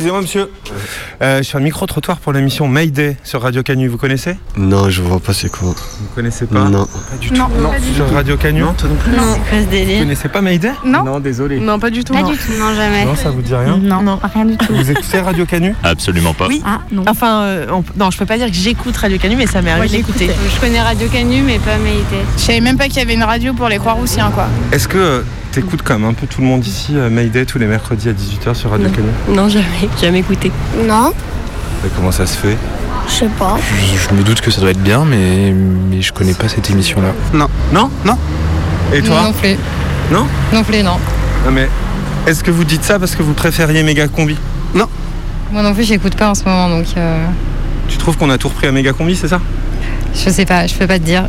Excusez-moi, monsieur. Euh, je fais un micro-trottoir pour l'émission Mayday sur Radio Canu. Vous connaissez? Non, je vois pas c'est quoi. Vous connaissez pas? Non. Pas du Non, tout. pas du Sur Radio Canu Non, toi non plus. Non, C'est quoi ce Vous connaissez pas Mayday? Non, Non, désolé. non, pas du tout. Pas non. du tout, non, jamais. Non, ça vous dit rien? Non, rien du tout. Vous écoutez Radio Canu? Absolument pas. Oui. Ah, non. Enfin, euh, on- non, je peux pas dire que j'écoute Radio Canu, mais ça m'est arrivé d'écouter. Je connais Radio Canu, mais pas Mayday. Je savais même pas qu'il y avait une radio pour les Croix-Roussiens, quoi. Est-ce que t'écoutes comme un peu tout le monde ici euh, Mayday tous les mercredis à 18h sur Radio Non. Canu Non, jamais, jamais écouté. Non, Comment ça se fait? Je sais pas. Je, je me doute que ça doit être bien, mais, mais je connais pas cette émission-là. Non Non? Et toi? Non plus. Non? Non plus, non. Non mais est-ce que vous dites ça parce que vous préfériez Méga Combi? Moi non plus, j'écoute pas en ce moment, donc euh, Tu trouves qu'on a tout repris à Méga Combi, c'est ça? je sais pas, je peux pas te dire.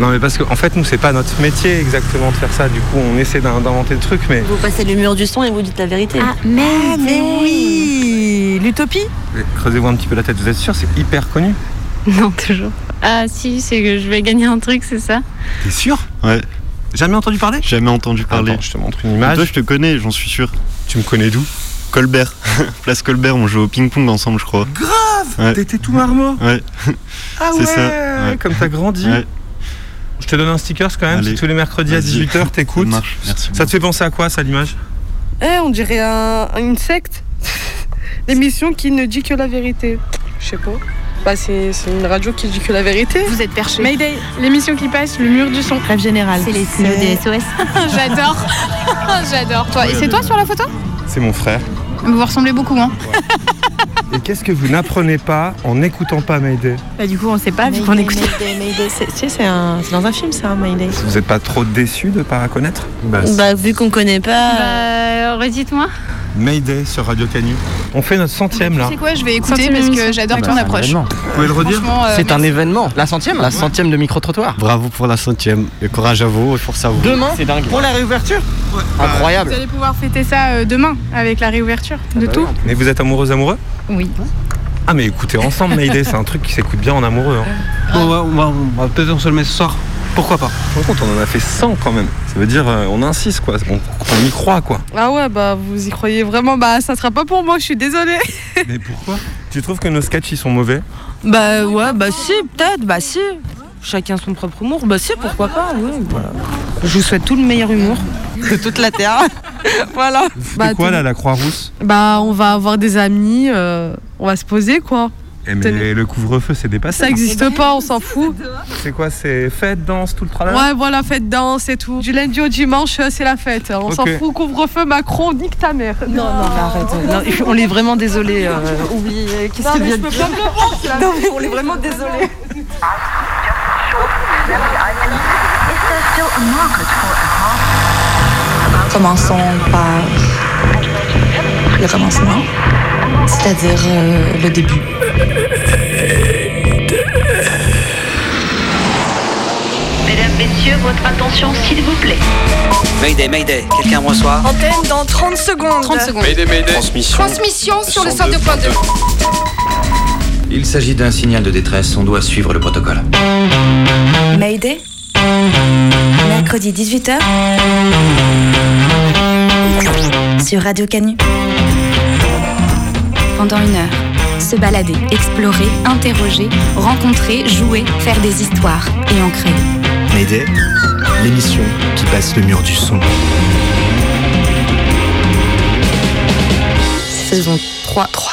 Non mais parce qu'en en fait nous c'est pas notre métier exactement de faire ça, du coup on essaie d'in- d'inventer le truc mais Vous passez le mur du son et vous dites la vérité. Ah, Mayday oui L'utopie mais creusez-vous un petit peu la tête, vous êtes sûr c'est hyper connu Non, toujours. Ah, si, c'est que je vais gagner un truc, c'est ça T'es sûr Ouais, Jamais entendu parler jamais entendu parler. Attends, je te montre une image. Toi, je te connais, j'en suis sûr. Tu me connais d'où Colbert, place Colbert, on joue au ping-pong ensemble, je crois. Ouais. T'étais tout marmot Ouais, Ah C'est ouais, ça, ouais. Comme t'as grandi. ouais, Je te donne un sticker quand même, Allez. si tous les mercredis à Vas-y. 18h ça t'écoutes. marche, merci. Ça te fait penser à quoi ça l'image? Eh, on dirait un- une secte. L'émission qui ne dit que la vérité. Je sais pas. Bah, c'est une radio qui dit que la vérité. Vous êtes perché. Mayday, l'émission qui passe, le mur du son. Rêve général. C'est les le DSOS. J'adore. J'adore. Toi, et c'est toi sur la photo? C'est mon frère. Vous vous ressemblez beaucoup, hein. Et qu'est-ce que vous n'apprenez pas en n'écoutant pas Mayday Bah, du coup, on sait pas, vu qu'on écoute. C'est tu sais, c'est un- c'est dans un film, ça, Mayday. Vous êtes pas trop déçus de pas connaître? Bah, vu qu'on connaît pas. Bah, redites-moi. Mayday sur Radio Canu. On fait notre centième là. Tu sais quoi, je vais écouter Centième parce que j'adore Bah, ton c'est un approche. Vous pouvez le redire euh, C'est un événement. La centième La centième de micro-trottoir. Bravo pour la centième. Et courage à vous et force à vous. Demain C'est dingue. Pour la réouverture Incroyable. Vous allez pouvoir fêter ça euh, demain avec la réouverture de bah tout. Mais vous êtes amoureux amoureux? Oui. Ah mais écoutez ensemble Mayday, c'est un truc qui s'écoute bien en amoureux. Hein. Bon, ouais, on va, on va peut-être se le mettre ce soir. Pourquoi pas Par contre on en a fait 100 quand même. Ça veut dire euh, on insiste quoi, on, on y croit quoi. Ah ouais, bah vous y croyez vraiment. Bah ça sera pas pour moi, je suis désolée. Mais pourquoi Tu trouves que nos sketchs ils sont mauvais Bah, ouais, bah, si, peut-être, bah, si. Chacun son propre humour. Bah, si, pourquoi pas, oui. Voilà. Je vous souhaite tout le meilleur humour de toute la Terre. voilà. Foutez Bah, quoi tout- là la Croix-Rousse Bah on va avoir des amis, euh, on va se poser quoi. Eh, Mais Tenez. le couvre-feu c'est dépassé. Ça existe pas, on s'en fout. C'est quoi C'est fête, danse, tout le travail Ouais, voilà, fête danse et tout. Du lundi au dimanche, euh, c'est la fête. On s'en fout, couvre-feu, Macron, nique ta mère. Non, non, mais arrête. Non, on est vraiment désolé. Euh, oublie. Qu'est-ce Non, qu'il vient je de dire Non, mais on est vraiment désolé. Commençons par le commencement, c'est-à-dire euh, le début. Mesdames, Messieurs, votre attention s'il vous plaît. Mayday, Mayday, quelqu'un me reçoit Antenne dans 30 secondes. 30 secondes. Transmission. Transmission sur le 102.2. Il s'agit d'un signal de détresse, on doit suivre le protocole. Mayday, mercredi 18h, sur Radio Canu. Pendant une heure, se balader, explorer, interroger, rencontrer, jouer, faire des histoires et en créer. Mayday, l'émission qui passe le mur du son. Saison 3. 3.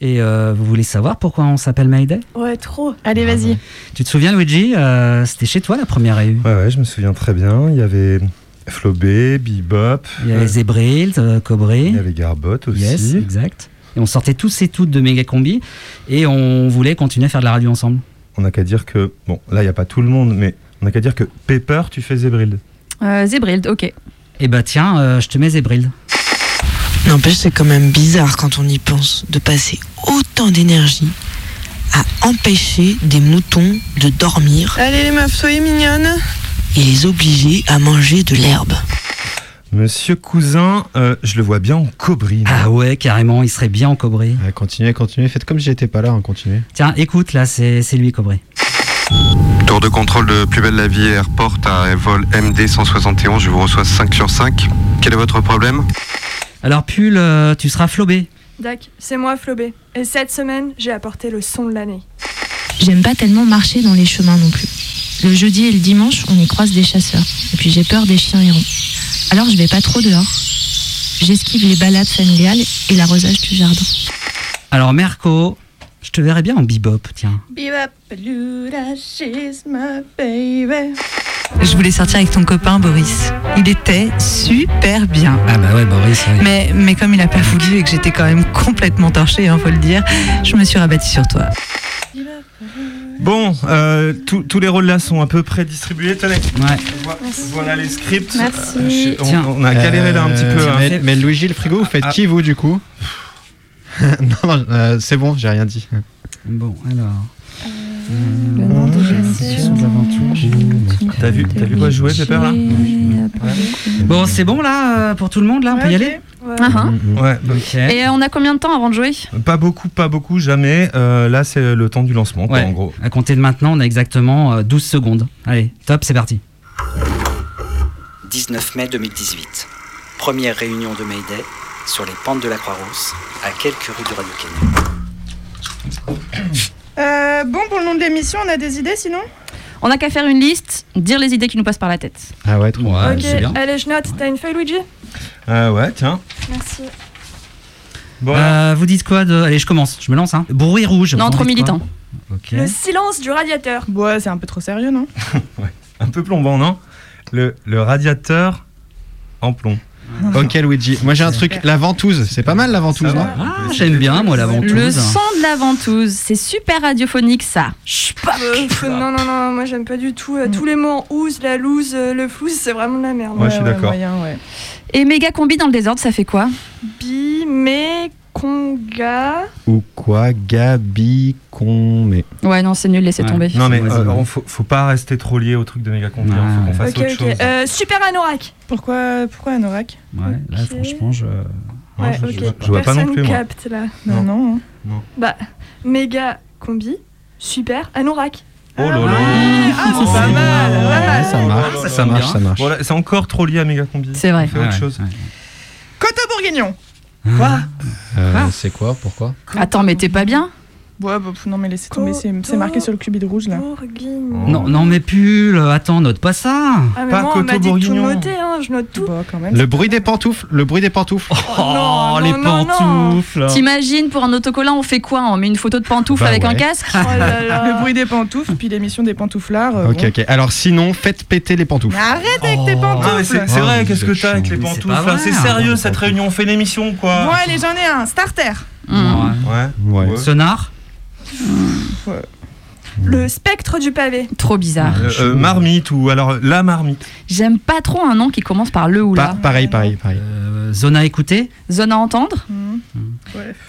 Et euh, vous voulez savoir pourquoi on s'appelle Mayday Ouais, trop. Allez, vas-y. Tu te souviens, Luigi? Euh, C'était chez toi la première réu. Ouais ouais, je me souviens très bien. Il y avait Flobé, Bebop, Il y avait euh, Cobré. il y avait Garbot aussi. Yes, exact. Et on sortait tous et toutes de Méga Combi et on voulait continuer à faire de la radio ensemble. On n'a qu'à dire que, bon, là il n'y a pas tout le monde, mais on n'a qu'à dire que Pepper, tu fais Zébrild. Euh, Zébrild, ok. Et bah tiens, euh, je te mets Zébrild. N'empêche, c'est quand même bizarre quand on y pense de passer autant d'énergie à empêcher des moutons de dormir Allez les meufs, soyez mignonnes. et les obliger à manger de l'herbe. Monsieur Cousin, euh, je le vois bien en cobri. moi. Ah ouais, carrément, il serait bien en Cobré. Ouais, continuez, continuez. Faites comme si j'étais pas là, hein, continuez. Tiens, écoute, là, c'est c'est lui, Cobré. Tour de contrôle de Plus Belle la Vie Airport à vol MD 171, je vous reçois 5 sur 5. Quel est votre problème? Alors, Pull, euh, tu seras flobé. Dac, c'est moi Flobé. Et cette semaine, j'ai apporté le son de l'année. J'aime pas tellement marcher dans les chemins non plus. Le jeudi et le dimanche, on y croise des chasseurs. Et puis j'ai peur des chiens errants. Alors je vais pas trop dehors. J'esquive les balades familiales et l'arrosage du jardin. Alors, Merco, je te verrais bien en bebop, tiens. Je voulais sortir avec ton copain Boris. Il était super bien. Ah bah ouais, Boris. oui. Mais, mais comme il a pas voulu et que j'étais quand même complètement torchée, hein, faut le dire, je me suis rabattue sur toi. Bon, euh, tous tous les rôles là sont à peu près distribués. Tenez. Ouais. Voilà les scripts. Merci. Euh, je- on, a galéré là un petit peu. Euh, hein. Mais, mais Luigi, le frigo, vous faites Ah. qui, vous, du coup? Non, non, euh, c'est bon, j'ai rien dit. Bon, alors. Le nom de Sous l'aventure. T'as vu, t'as vu quoi jouer, Pepper là Bon, c'est bon là euh, pour tout le monde là, on peut y aller. Ouais. Et euh, on a combien de temps avant de jouer? Pas beaucoup, pas beaucoup, jamais. Euh, là, c'est le temps du lancement, quoi, Ouais. en gros. À compter de maintenant, on a exactement euh, 12 secondes. Allez, top, c'est parti. 19 mai 2018. Première réunion de Mayday sur les pentes de la Croix-Rousse, à quelques rues du Radio Kenya. Euh, bon, pour le nom de l'émission, on a des idées sinon On a qu'à faire une liste, dire les idées qui nous passent par la tête. Ah ouais, trop Ouais, ok, c'est bien. allez, je note. T'as une feuille, Luigi? Euh, ouais, tiens. Merci. Bon. Euh, vous dites quoi de... Allez, je commence, je me lance. Hein. Bruit rouge. Non, vous trop militant. Le silence du radiateur. Ouais, c'est un peu trop sérieux, non? Un peu plombant, non? Le, le radiateur en plomb. Ok, Luigi. Moi, j'ai un truc, la ventouse. C'est pas mal, la ventouse, non. Ah, j'aime bien, moi, la ventouse. Le son de la ventouse, c'est super radiophonique ça. Euh, non, non, non, moi j'aime pas du tout. euh, tous les mots en ouse, la loose, euh, le flouze, c'est vraiment de la merde. Ouais, je suis d'accord. Et méga combi dans le désordre, ça fait quoi? Bi, mais, conga. Ou quoi Gabi, con, mais. Ouais, non, c'est nul, laissez Ouais. tomber. Non, mais euh, vas-y. on faut, faut pas rester trop lié au truc de méga combi. Ouais, hein, faut qu'on fasse Ok, autre chose. Euh, super anorak. Pourquoi, pourquoi Anorak? Ouais, là, franchement, je. Non, Ouais, je, je ok. vois, je vois pas non plus, moi. capte là. Non, Non. non. Bah, méga combi, super anorak. Oh là là. Ah, c'est pas mal. Pas Ouais, mal. ça marche, ça marche, ça marche. Bon, là, c'est encore trop lié à méga combi. C'est vrai. On fait autre Ouais, chose. Coteau bourguignon. Quoi Euh, c'est quoi Pourquoi Attends, mais t'es pas bien Ouais, bah, non, mais laissez tomber, c'est marqué sur le cubide rouge là. Bourguignon. Non, non, mais pull, attends, note pas ça. Ah, mais Pas moi, on m'a dit tout noter, hein, je note tout. Bah, quand même. Le bruit des pantoufles, le bruit des pantoufles. Oh, non, les non, pantoufles. T'imagines, pour un autocollant, on fait quoi? On met une photo de pantoufle Bah avec un ouais. casque? Oh là là. Le bruit des pantoufles, puis l'émission des pantouflards. euh, Ok, bon. ok. Alors sinon, faites péter les pantoufles. Mais arrête avec tes Oh. Non, mais pantoufles c'est c'est Oh, vrai, qu'est-ce que t'as avec les pantoufles C'est hein. sérieux cette réunion, on fait l'émission quoi allez, j'en ai un. Starter. Ouais. Ouais. Ouais. Sonar? Le spectre du pavé. Trop bizarre. Euh, euh, marmite ou alors la marmite. J'aime pas trop un nom qui commence par le ou Pa- la. pareil, pareil, pareil. Euh, Zone à écouter Zone à entendre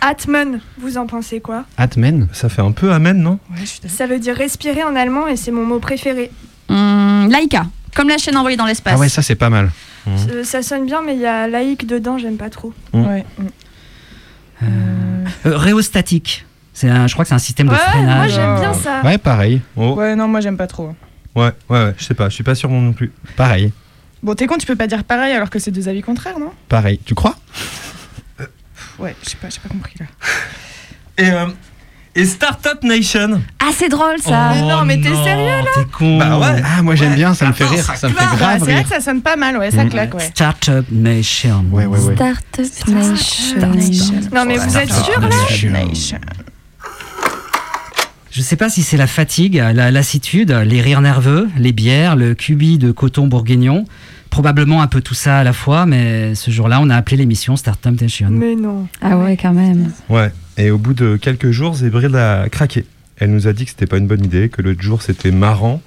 Atmen, vous en pensez quoi? Atmen. Ça fait un peu amen, non? Ouais. Ça veut dire respirer en allemand et c'est mon mot préféré. Hmm, Laïka, comme la chaîne envoyée dans l'espace. Ah ouais, ça c'est pas mal. Euh, Ça sonne bien, mais il y a laïque dedans, j'aime pas trop. Ouais. Euh, Réostatique. C'est un, je crois que c'est un système de Ouais, moi freinage. j'aime bien Oh. ça. Ouais, pareil. Oh. Ouais, non, moi j'aime pas trop. Ouais, ouais, ouais, je sais pas, je suis pas sûr non plus. Pareil. Bon, t'es con, tu peux pas dire pareil alors que c'est deux avis contraires, non? Pareil. Tu crois? Ouais, je sais pas, j'ai pas compris là. Et, euh, et Startup Nation Ah, c'est drôle ça. Mais non, mais t'es sérieux, là? T'es con. Bah ouais. Ah, moi j'aime Ouais. bien, ça me fait rire. ça Ça me fait Bah, grave c'est vrai que ça sonne pas mal, ouais, ça Mm. claque, ouais. Startup Nation. Ouais, ouais, ouais. Startup Nation. Non, mais vous êtes sûr là? Nation. Je sais pas si c'est la fatigue, la lassitude, les rires nerveux, les bières, le cubi de coton bourguignon. Probablement un peu tout ça à la fois, mais ce jour-là, on a appelé l'émission Startup Nation. Mais non. Ah ouais, quand même. Ouais, et au bout de quelques jours, Zébril a craqué. Elle nous a dit que c'était pas une bonne idée, que l'autre jour c'était marrant,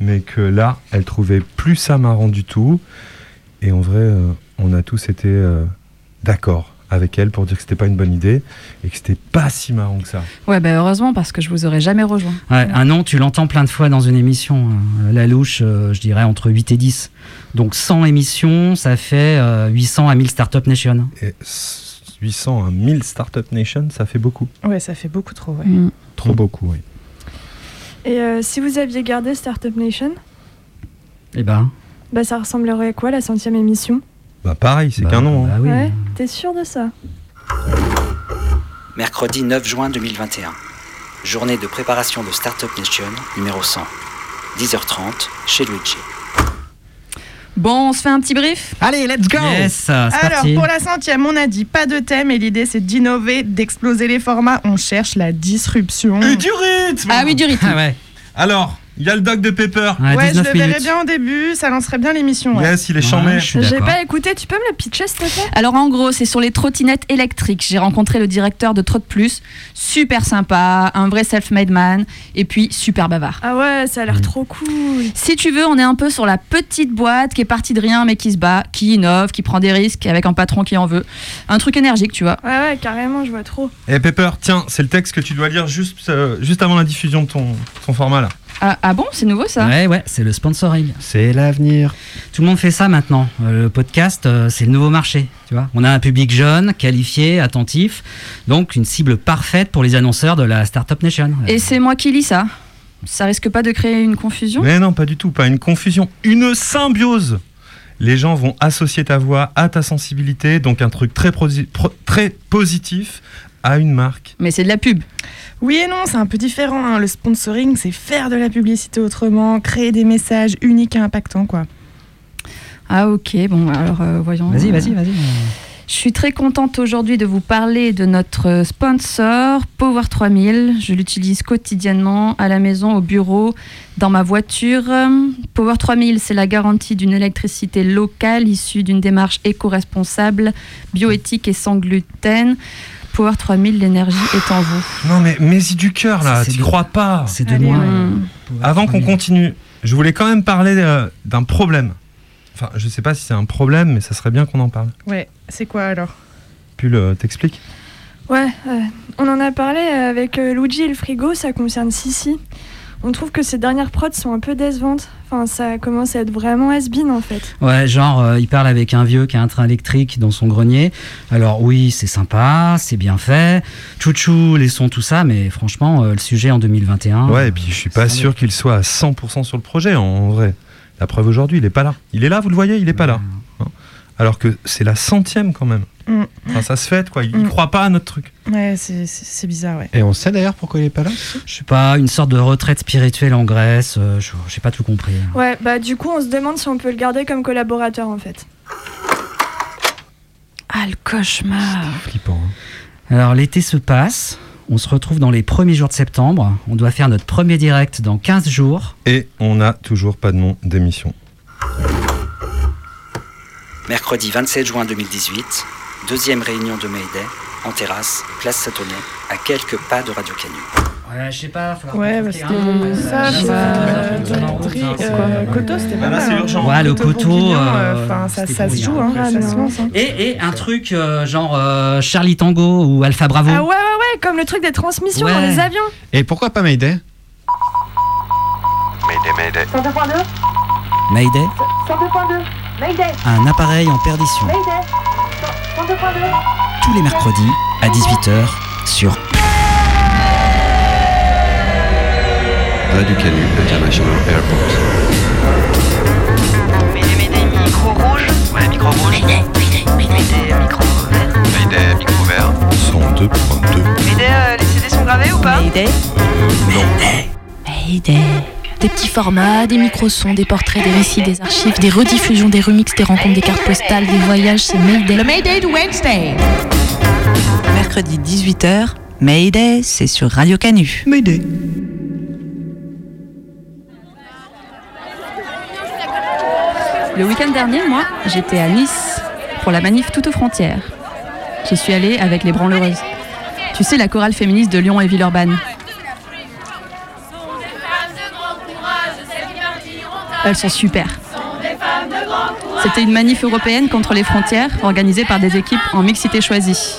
mais que là, elle trouvait plus ça marrant du tout. Et en vrai, euh, on a tous été euh, d'accord avec elle pour dire que c'était pas une bonne idée et que c'était pas si marrant que ça. Ouais, bah heureusement, parce que je vous aurais jamais rejoint. Ouais, un nom, tu l'entends plein de fois dans une émission. Euh, La louche, euh, je dirais entre 8 et 10. Donc 100 émissions, ça fait euh, 800 à 1000 Startup Nation. Et 800 à 1000 Startup Nation, ça fait beaucoup. Ouais, ça fait beaucoup trop, ouais. Hmm. Trop beaucoup, oui. Et euh, si vous aviez gardé Startup Nation, Eh ben, bah ça ressemblerait à quoi la centième émission? Bah pareil, c'est bah, qu'un nom. hein. bah oui. Ouais, t'es sûr de ça? Mercredi 9 juin 2021. Journée de préparation de Startup Nation numéro 100. 10h30 chez Luigi. Bon, on se fait un petit brief? Allez, let's go Yes, Alors, parti. pour la centième, on a dit pas de thème et l'idée c'est d'innover, d'exploser les formats. On cherche la disruption. Et du rythme Ah oui, du rythme. Ah ouais. Alors, il y a le doc de Pepper. Ouais, je le verrais bien au début, ça lancerait bien l'émission. ouais. Yes, il est chambé. J'ai pas écouté, tu peux me le pitcher s'il te plaît? Alors en gros, c'est sur les trottinettes électriques. J'ai rencontré le directeur de Trot Plus, super sympa, un vrai self-made man, et puis super bavard. Ah ouais, ça a l'air trop cool. Si tu veux, on est un peu sur la petite boîte qui est partie de rien mais qui se bat, qui innove, qui prend des risques avec un patron qui en veut. Un truc énergique, tu vois. Ouais, ouais, carrément, je vois trop. Eh Pepper, tiens, c'est le texte que tu dois lire juste, euh, juste avant la diffusion de ton, ton format là. Ah, ah bon, c'est nouveau ça Ouais, ouais, c'est le sponsoring. C'est l'avenir. Tout le monde fait ça maintenant. Euh, Le podcast, euh, c'est le nouveau marché. Tu vois, on a un public jeune, qualifié, attentif, donc une cible parfaite pour les annonceurs de la Startup Nation. Et c'est moi qui lis ça. Ça risque pas de créer une confusion Mais non, pas du tout, pas une confusion, une symbiose. Les gens vont associer ta voix à ta sensibilité, donc un truc très, prosi- pro- très positif à une marque. Mais c'est de la pub. Oui et non, c'est un peu différent. hein. Le sponsoring, c'est faire de la publicité autrement, créer des messages uniques et impactants, quoi. Ah ok, bon alors euh, voyons. Vas-y, vas-y, vas-y. Je suis très contente aujourd'hui de vous parler de notre sponsor Power 3000. Je l'utilise quotidiennement à la maison, au bureau, dans ma voiture. Power 3000, c'est la garantie d'une électricité locale issue d'une démarche éco-responsable, bioéthique et sans gluten. Power 3000, l'énergie est en vous. Non mais mets-y du cœur là, tu crois pas. C'est de moi. Avant qu'on continue, je voulais quand même parler euh, d'un problème. Enfin, je sais pas si c'est un problème, mais ça serait bien qu'on en parle. Ouais, c'est quoi alors? Pull, euh, t'expliques? Ouais, euh, on en a parlé avec euh, Luigi et le frigo, ça concerne Sissi. On trouve que ces dernières prods sont un peu décevantes. Enfin, ça commence à être vraiment has-been en fait. Ouais, genre, euh, il parle avec un vieux qui a un train électrique dans son grenier. Alors oui, c'est sympa, c'est bien fait. Chouchou, les sons, tout ça, mais franchement, euh, le sujet en 2021... Ouais, et puis je suis pas sûr qu'il soit à 100% sur le projet en, en vrai. La preuve aujourd'hui, il est pas là. Il est là, vous le voyez, il est pas là. Hein. Alors que c'est la centième quand même. Mm. Enfin, ça se fait quoi. Il Mm. croit pas à notre truc. Ouais, c'est- bizarre, ouais. Et on sait d'ailleurs pourquoi il est pas là Je sais pas, une sorte de retraite spirituelle en Grèce, euh, je j'ai pas tout compris. Ouais, bah du coup, on se demande si on peut le garder comme collaborateur en fait. Ah, le cauchemar. Flippant. Alors l'été se passe, on se retrouve dans les premiers jours de septembre, on doit faire notre premier direct dans 15 jours. Et on n'a toujours pas de nom d'émission. Mercredi 27 juin 2018, deuxième réunion de Mayday, en terrasse, place Satonnet, à quelques pas de Radio Canu. Ouais, je sais pas, Ouais, bah c'était ça, Koto, c'était pas Bah là, mal. hein. Ouais, le coteau. ça, se joue, hein. hein, ça se lance. Et, et un truc euh, genre euh, Charlie Tango ou Alpha Bravo. Ah ouais, ouais, ouais, comme le truc des transmissions dans les avions. Et pourquoi pas Mayday? Mayday, Mayday. 102.2 Mayday, 102.2 Mayday un appareil en perdition. Mayday 102.2 Tous les mercredis à 18h sur Radio Canu International Airport. Mayday, Mayday, micro rouge. Ouais, micro rouge. Mayday, Mayday, micro vert. Mayday, micro vert. 102.2. Mayday, euh, les CD sont gravés ou pas? Mayday. Mayday. Des petits formats, des micro-sons, des portraits, des récits, des archives, des rediffusions, des remixes, des rencontres, des cartes postales, des voyages, c'est Mayday. Le Mayday de Wednesday. Mercredi 18h, Mayday, c'est sur Radio Canu. Mayday. Le week-end dernier, moi, j'étais à Nice pour la manif Toute aux frontières. J'y suis allée avec les branleuses. Tu sais, la chorale féministe de Lyon et Villeurbanne. Elles sont super. C'était une manif européenne contre les frontières organisée par des équipes en mixité choisie.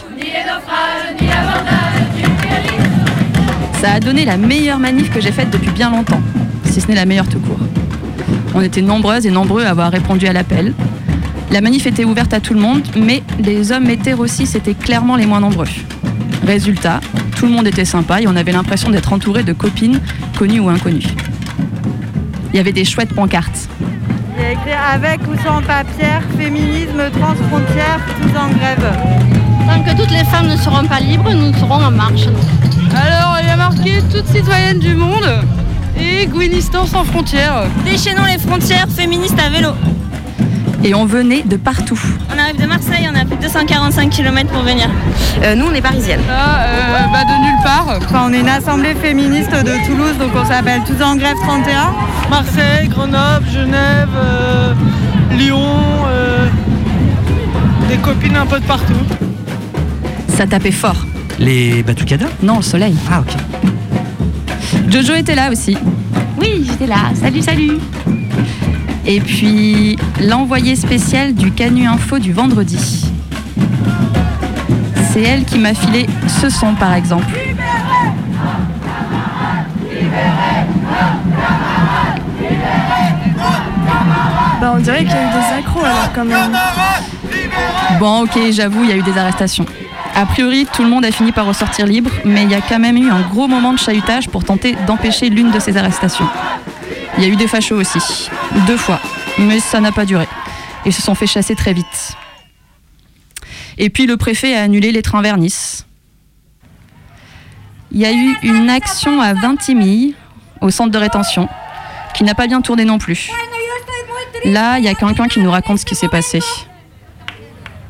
Ça a donné la meilleure manif que j'ai faite depuis bien longtemps, si ce n'est la meilleure tout court. On était nombreuses et nombreux à avoir répondu à l'appel. La manif était ouverte à tout le monde, mais les hommes hétéros aussi étaient clairement les moins nombreux. Résultat, tout le monde était sympa et on avait l'impression d'être entouré de copines, connues ou inconnues. Il y avait des chouettes pancartes. Il y a écrit avec ou sans papier, féminisme, transfrontière, tous en grève. Tant que toutes les femmes ne serons pas libres, nous serons en marche. Alors, il y a marqué toute citoyenne du monde et Gouinistan sans frontières. Déchaînons les frontières féministes à vélo. Et on venait de partout. On arrive de Marseille, on a plus de 245 km pour venir. Euh, nous, on est parisiennes. Ah, euh, bah de nulle part. Enfin, on est une assemblée féministe de Toulouse, donc on s'appelle Tous en grève 31. Marseille, Grenoble, Genève, euh, Lyon, euh, des copines un peu de partout. Ça tapait fort. Les Batucada Non, le soleil. Ah, ok. Jojo était là aussi. Oui, j'étais là. Salut, salut. Et puis l'envoyé spécial du Canu Info du vendredi. C'est elle qui m'a filé ce son par exemple. Bah, on dirait qu'il y a eu des accros alors quand même. Bon ok, j'avoue, il y a eu des arrestations. A priori, tout le monde a fini par ressortir libre, mais il y a quand même eu un gros moment de chahutage pour tenter d'empêcher l'une de ces arrestations. Il y a eu des fachos aussi, deux fois, mais ça n'a pas duré. Ils se sont fait chasser très vite. Et puis le préfet a annulé les trains vers Nice. Il y a eu une action à Vintimille, au centre de rétention, qui n'a pas bien tourné non plus. Là, il y a quelqu'un qui nous raconte ce qui s'est passé.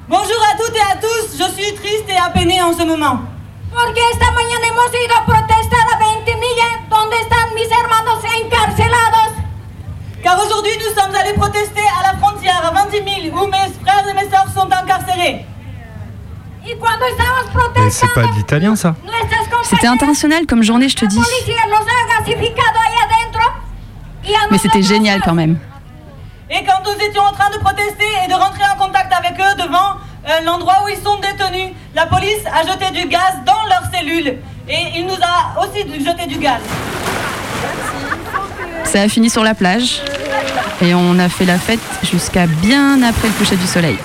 Bonjour à toutes et à tous, je suis triste et apeinée en ce moment. Porque esta mañana hemos ido a protestar a Ventimilla, donde están mis hermanos encarcelados. Car aujourd'hui nous sommes allés protester à la frontière à 20 000 où mes frères et mes sœurs sont incarcérés. Mais c'est pas de l'italien ça C'était international comme journée, je te dis. Mais c'était génial quand même. Et quand nous étions en train de protester et de rentrer en contact avec eux devant euh, l'endroit où ils sont détenus, la police a jeté du gaz dans leurs cellules. Et il nous a aussi jeté du gaz. Ça a fini sur la plage et on a fait la fête jusqu'à bien après le coucher du soleil.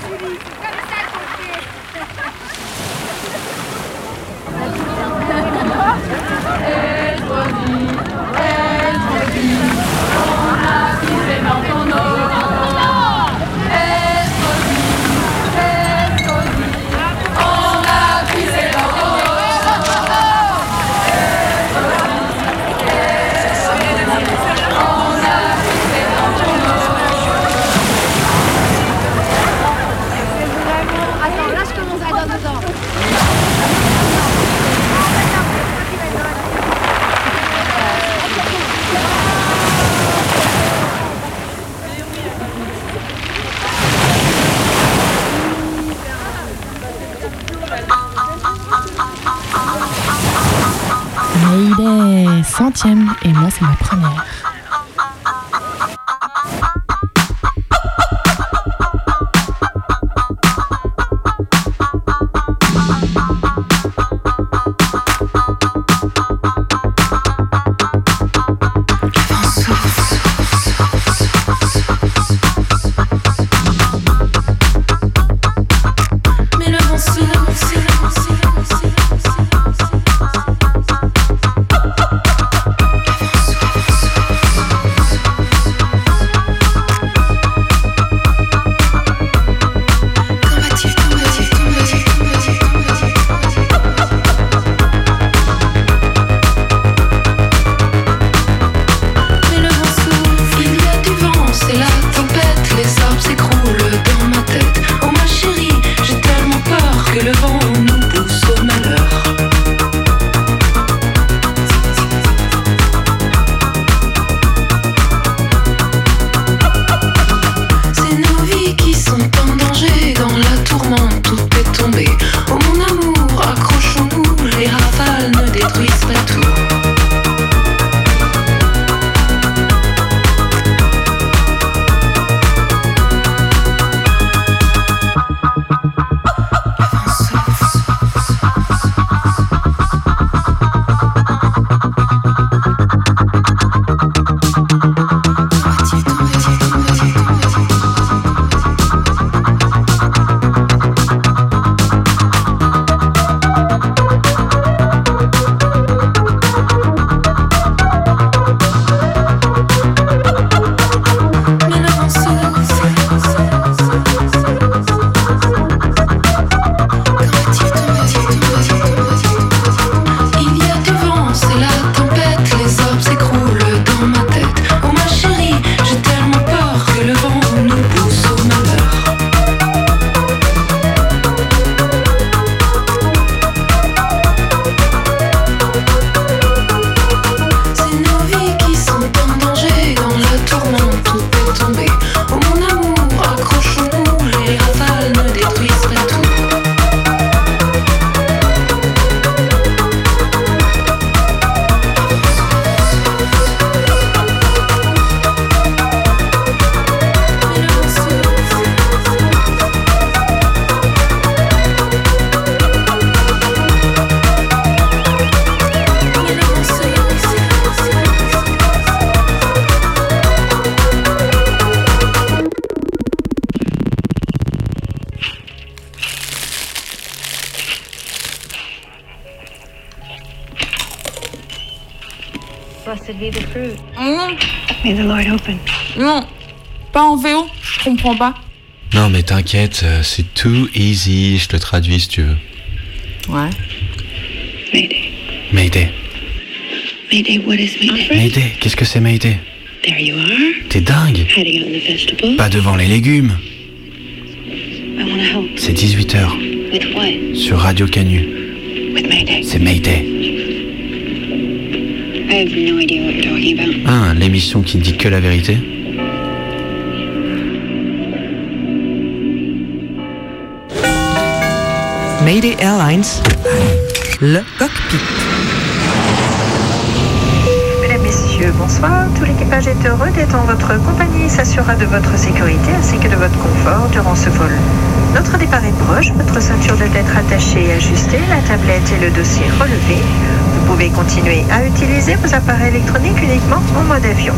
Non, May the Lord open. non, pas en VO, je comprends pas. Non mais t'inquiète, euh, c'est too easy, je te traduis si tu veux. Ouais. Mayday. Mayday. Mayday, what is Mayday? Mayday, qu'est-ce que c'est Mayday? There you are, T'es dingue hiding out in the vegetable. Pas devant les légumes. I want to help. C'est 18h With what? sur Radio Canu. With Mayday. C'est Mayday. I have no idea what you're talking about. Ah, l'émission qui ne dit que la vérité Mayday Airlines, le cockpit. Mesdames, Messieurs, bonsoir. Tout l'équipage est heureux d'être en votre compagnie et s'assurera de votre sécurité ainsi que de votre confort durant ce vol. Notre départ est proche, votre ceinture doit être attachée et ajustée, la tablette et le dossier relevés. Vous pouvez continuer à utiliser vos appareils électroniques uniquement en mode avion.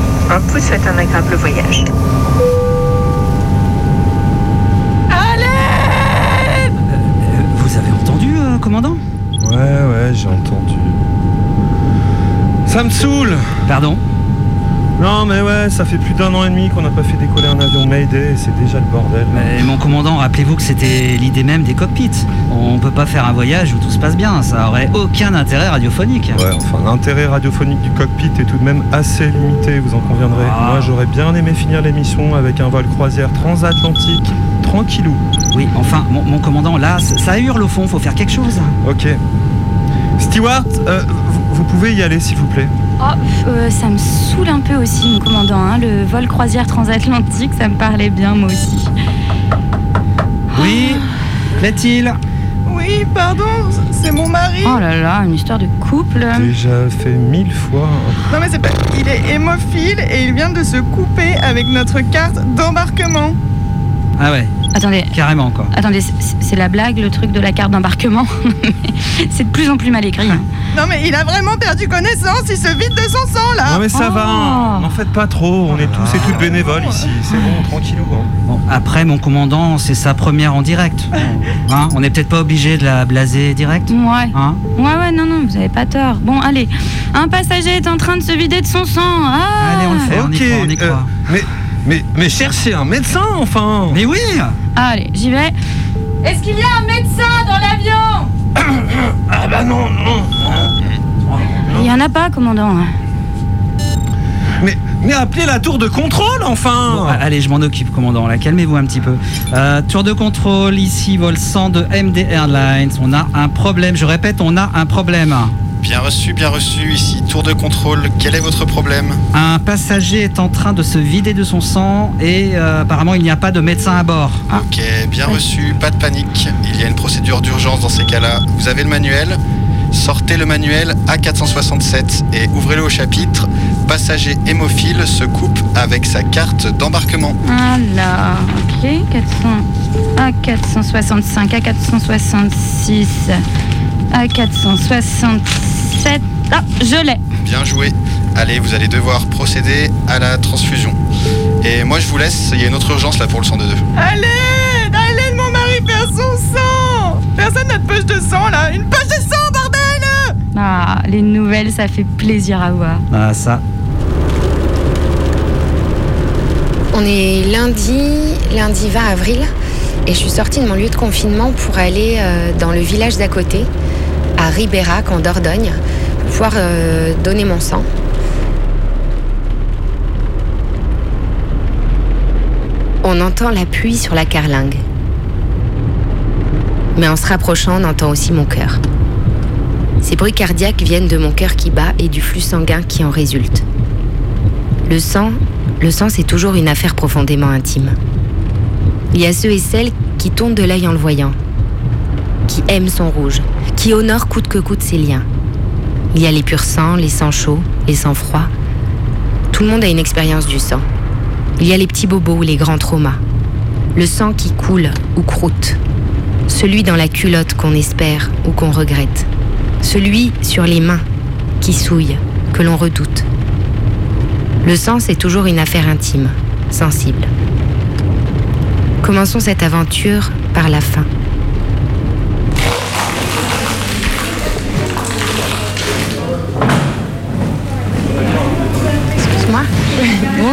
Vous souhaite un agréable voyage. Allez Vous avez entendu, euh, commandant? Ouais, ouais, j'ai entendu. Ça me saoule Pardon? Non, mais ouais, ça fait plus d'un an et demi qu'on n'a pas fait décoller un avion Mayday et c'est déjà le bordel. Mais mon commandant, rappelez-vous que c'était l'idée même des cockpits. On peut pas faire un voyage où tout se passe bien, ça aurait aucun intérêt radiophonique. Ouais, enfin, l'intérêt radiophonique du cockpit est tout de même assez limité, vous en conviendrez. Ah. Moi, j'aurais bien aimé finir l'émission avec un vol croisière transatlantique, tranquillou. Oui, enfin, mon, mon commandant, là, ça hurle au fond, faut faire quelque chose. Ok. Stewart, euh, vous pouvez y aller, s'il vous plaît Oh, euh, ça me saoule un peu aussi, mon commandant. hein. Le vol croisière transatlantique, ça me parlait bien, moi aussi. Oui, plaît-il Oui, pardon, c'est mon mari. Oh là là, une histoire de couple. Déjà fait mille fois. Non mais c'est pas... Il est hémophile et il vient de se couper avec notre carte d'embarquement. Ah ouais, Attendez, carrément quoi. attendez, c'est- la blague, le truc de la carte d'embarquement C'est de plus en plus mal écrit. hein. Non mais il a vraiment perdu connaissance, il se vide de son sang là. Non, mais ça Oh. va, n'en faites pas trop, on est tous et toutes bénévoles ici, c'est bon, tranquillou. hein. Bon, après, mon commandant, c'est sa première en direct. Hein, on n'est peut-être pas obligé de la blaser direct Ouais. Hein Ouais, ouais, non, non, vous avez pas tort. Bon, allez, un passager est en train de se vider de son sang. Ah Allez, on le fait, on y Ok, croit, on y euh, croit. mais, mais, mais cherchez un médecin, enfin Mais oui Allez, j'y vais. Est-ce qu'il y a un médecin dans l'avion? Ah bah non, non Il y en a pas, commandant. Mais, mais appelez la tour de contrôle, enfin Bon, allez, je m'en occupe, commandant. Là, calmez-vous un petit peu. Euh, tour de contrôle, ici, vol 100 de MD Airlines. On a un problème. Je répète, on a un problème. Bien reçu, bien reçu. Ici, tour de contrôle. Quel est votre problème? Un passager est en train de se vider de son sang et euh, apparemment il n'y a pas de médecin à bord. Ok, bien reçu, pas de panique. Il y a une procédure d'urgence dans ces cas-là. Vous avez le manuel Sortez le manuel A467 et ouvrez-le au chapitre Passager hémophile se coupe avec sa carte d'embarquement. Alors, ok, 400, A465, A466, A467. Ah, je l'ai. Bien joué. Allez, vous allez devoir procéder à la transfusion. Et moi, je vous laisse. Il y a une autre urgence là pour le 102. Allez Allez, mon mari perd son sang Personne n'a de poche de sang là Une poche de sang, bordel Ah, les nouvelles, ça fait plaisir à voir. Ah, ça. On est lundi, lundi 20 avril, et je suis sortie de mon lieu de confinement pour aller euh, dans le village d'à côté, à Ribérac, en Dordogne, pour euh, donner mon sang. On entend la pluie sur la carlingue. Mais en se rapprochant, on entend aussi mon cœur. Ces bruits cardiaques viennent de mon cœur qui bat et du flux sanguin qui en résulte. Le sang, le sang, c'est toujours une affaire profondément intime. Il y a ceux et celles qui tournent de l'œil en le voyant, qui aiment son rouge, qui honorent coûte que coûte ses liens. Il y a les purs sangs, les sangs chauds, les sangs froids. Tout le monde a une expérience du sang. Il y a les petits bobos ou les grands traumas. Le sang qui coule ou croûte. Celui dans la culotte qu'on espère ou qu'on regrette. Celui sur les mains qui souille, que l'on redoute. Le sang, c'est toujours une affaire intime, sensible. Commençons cette aventure par la fin.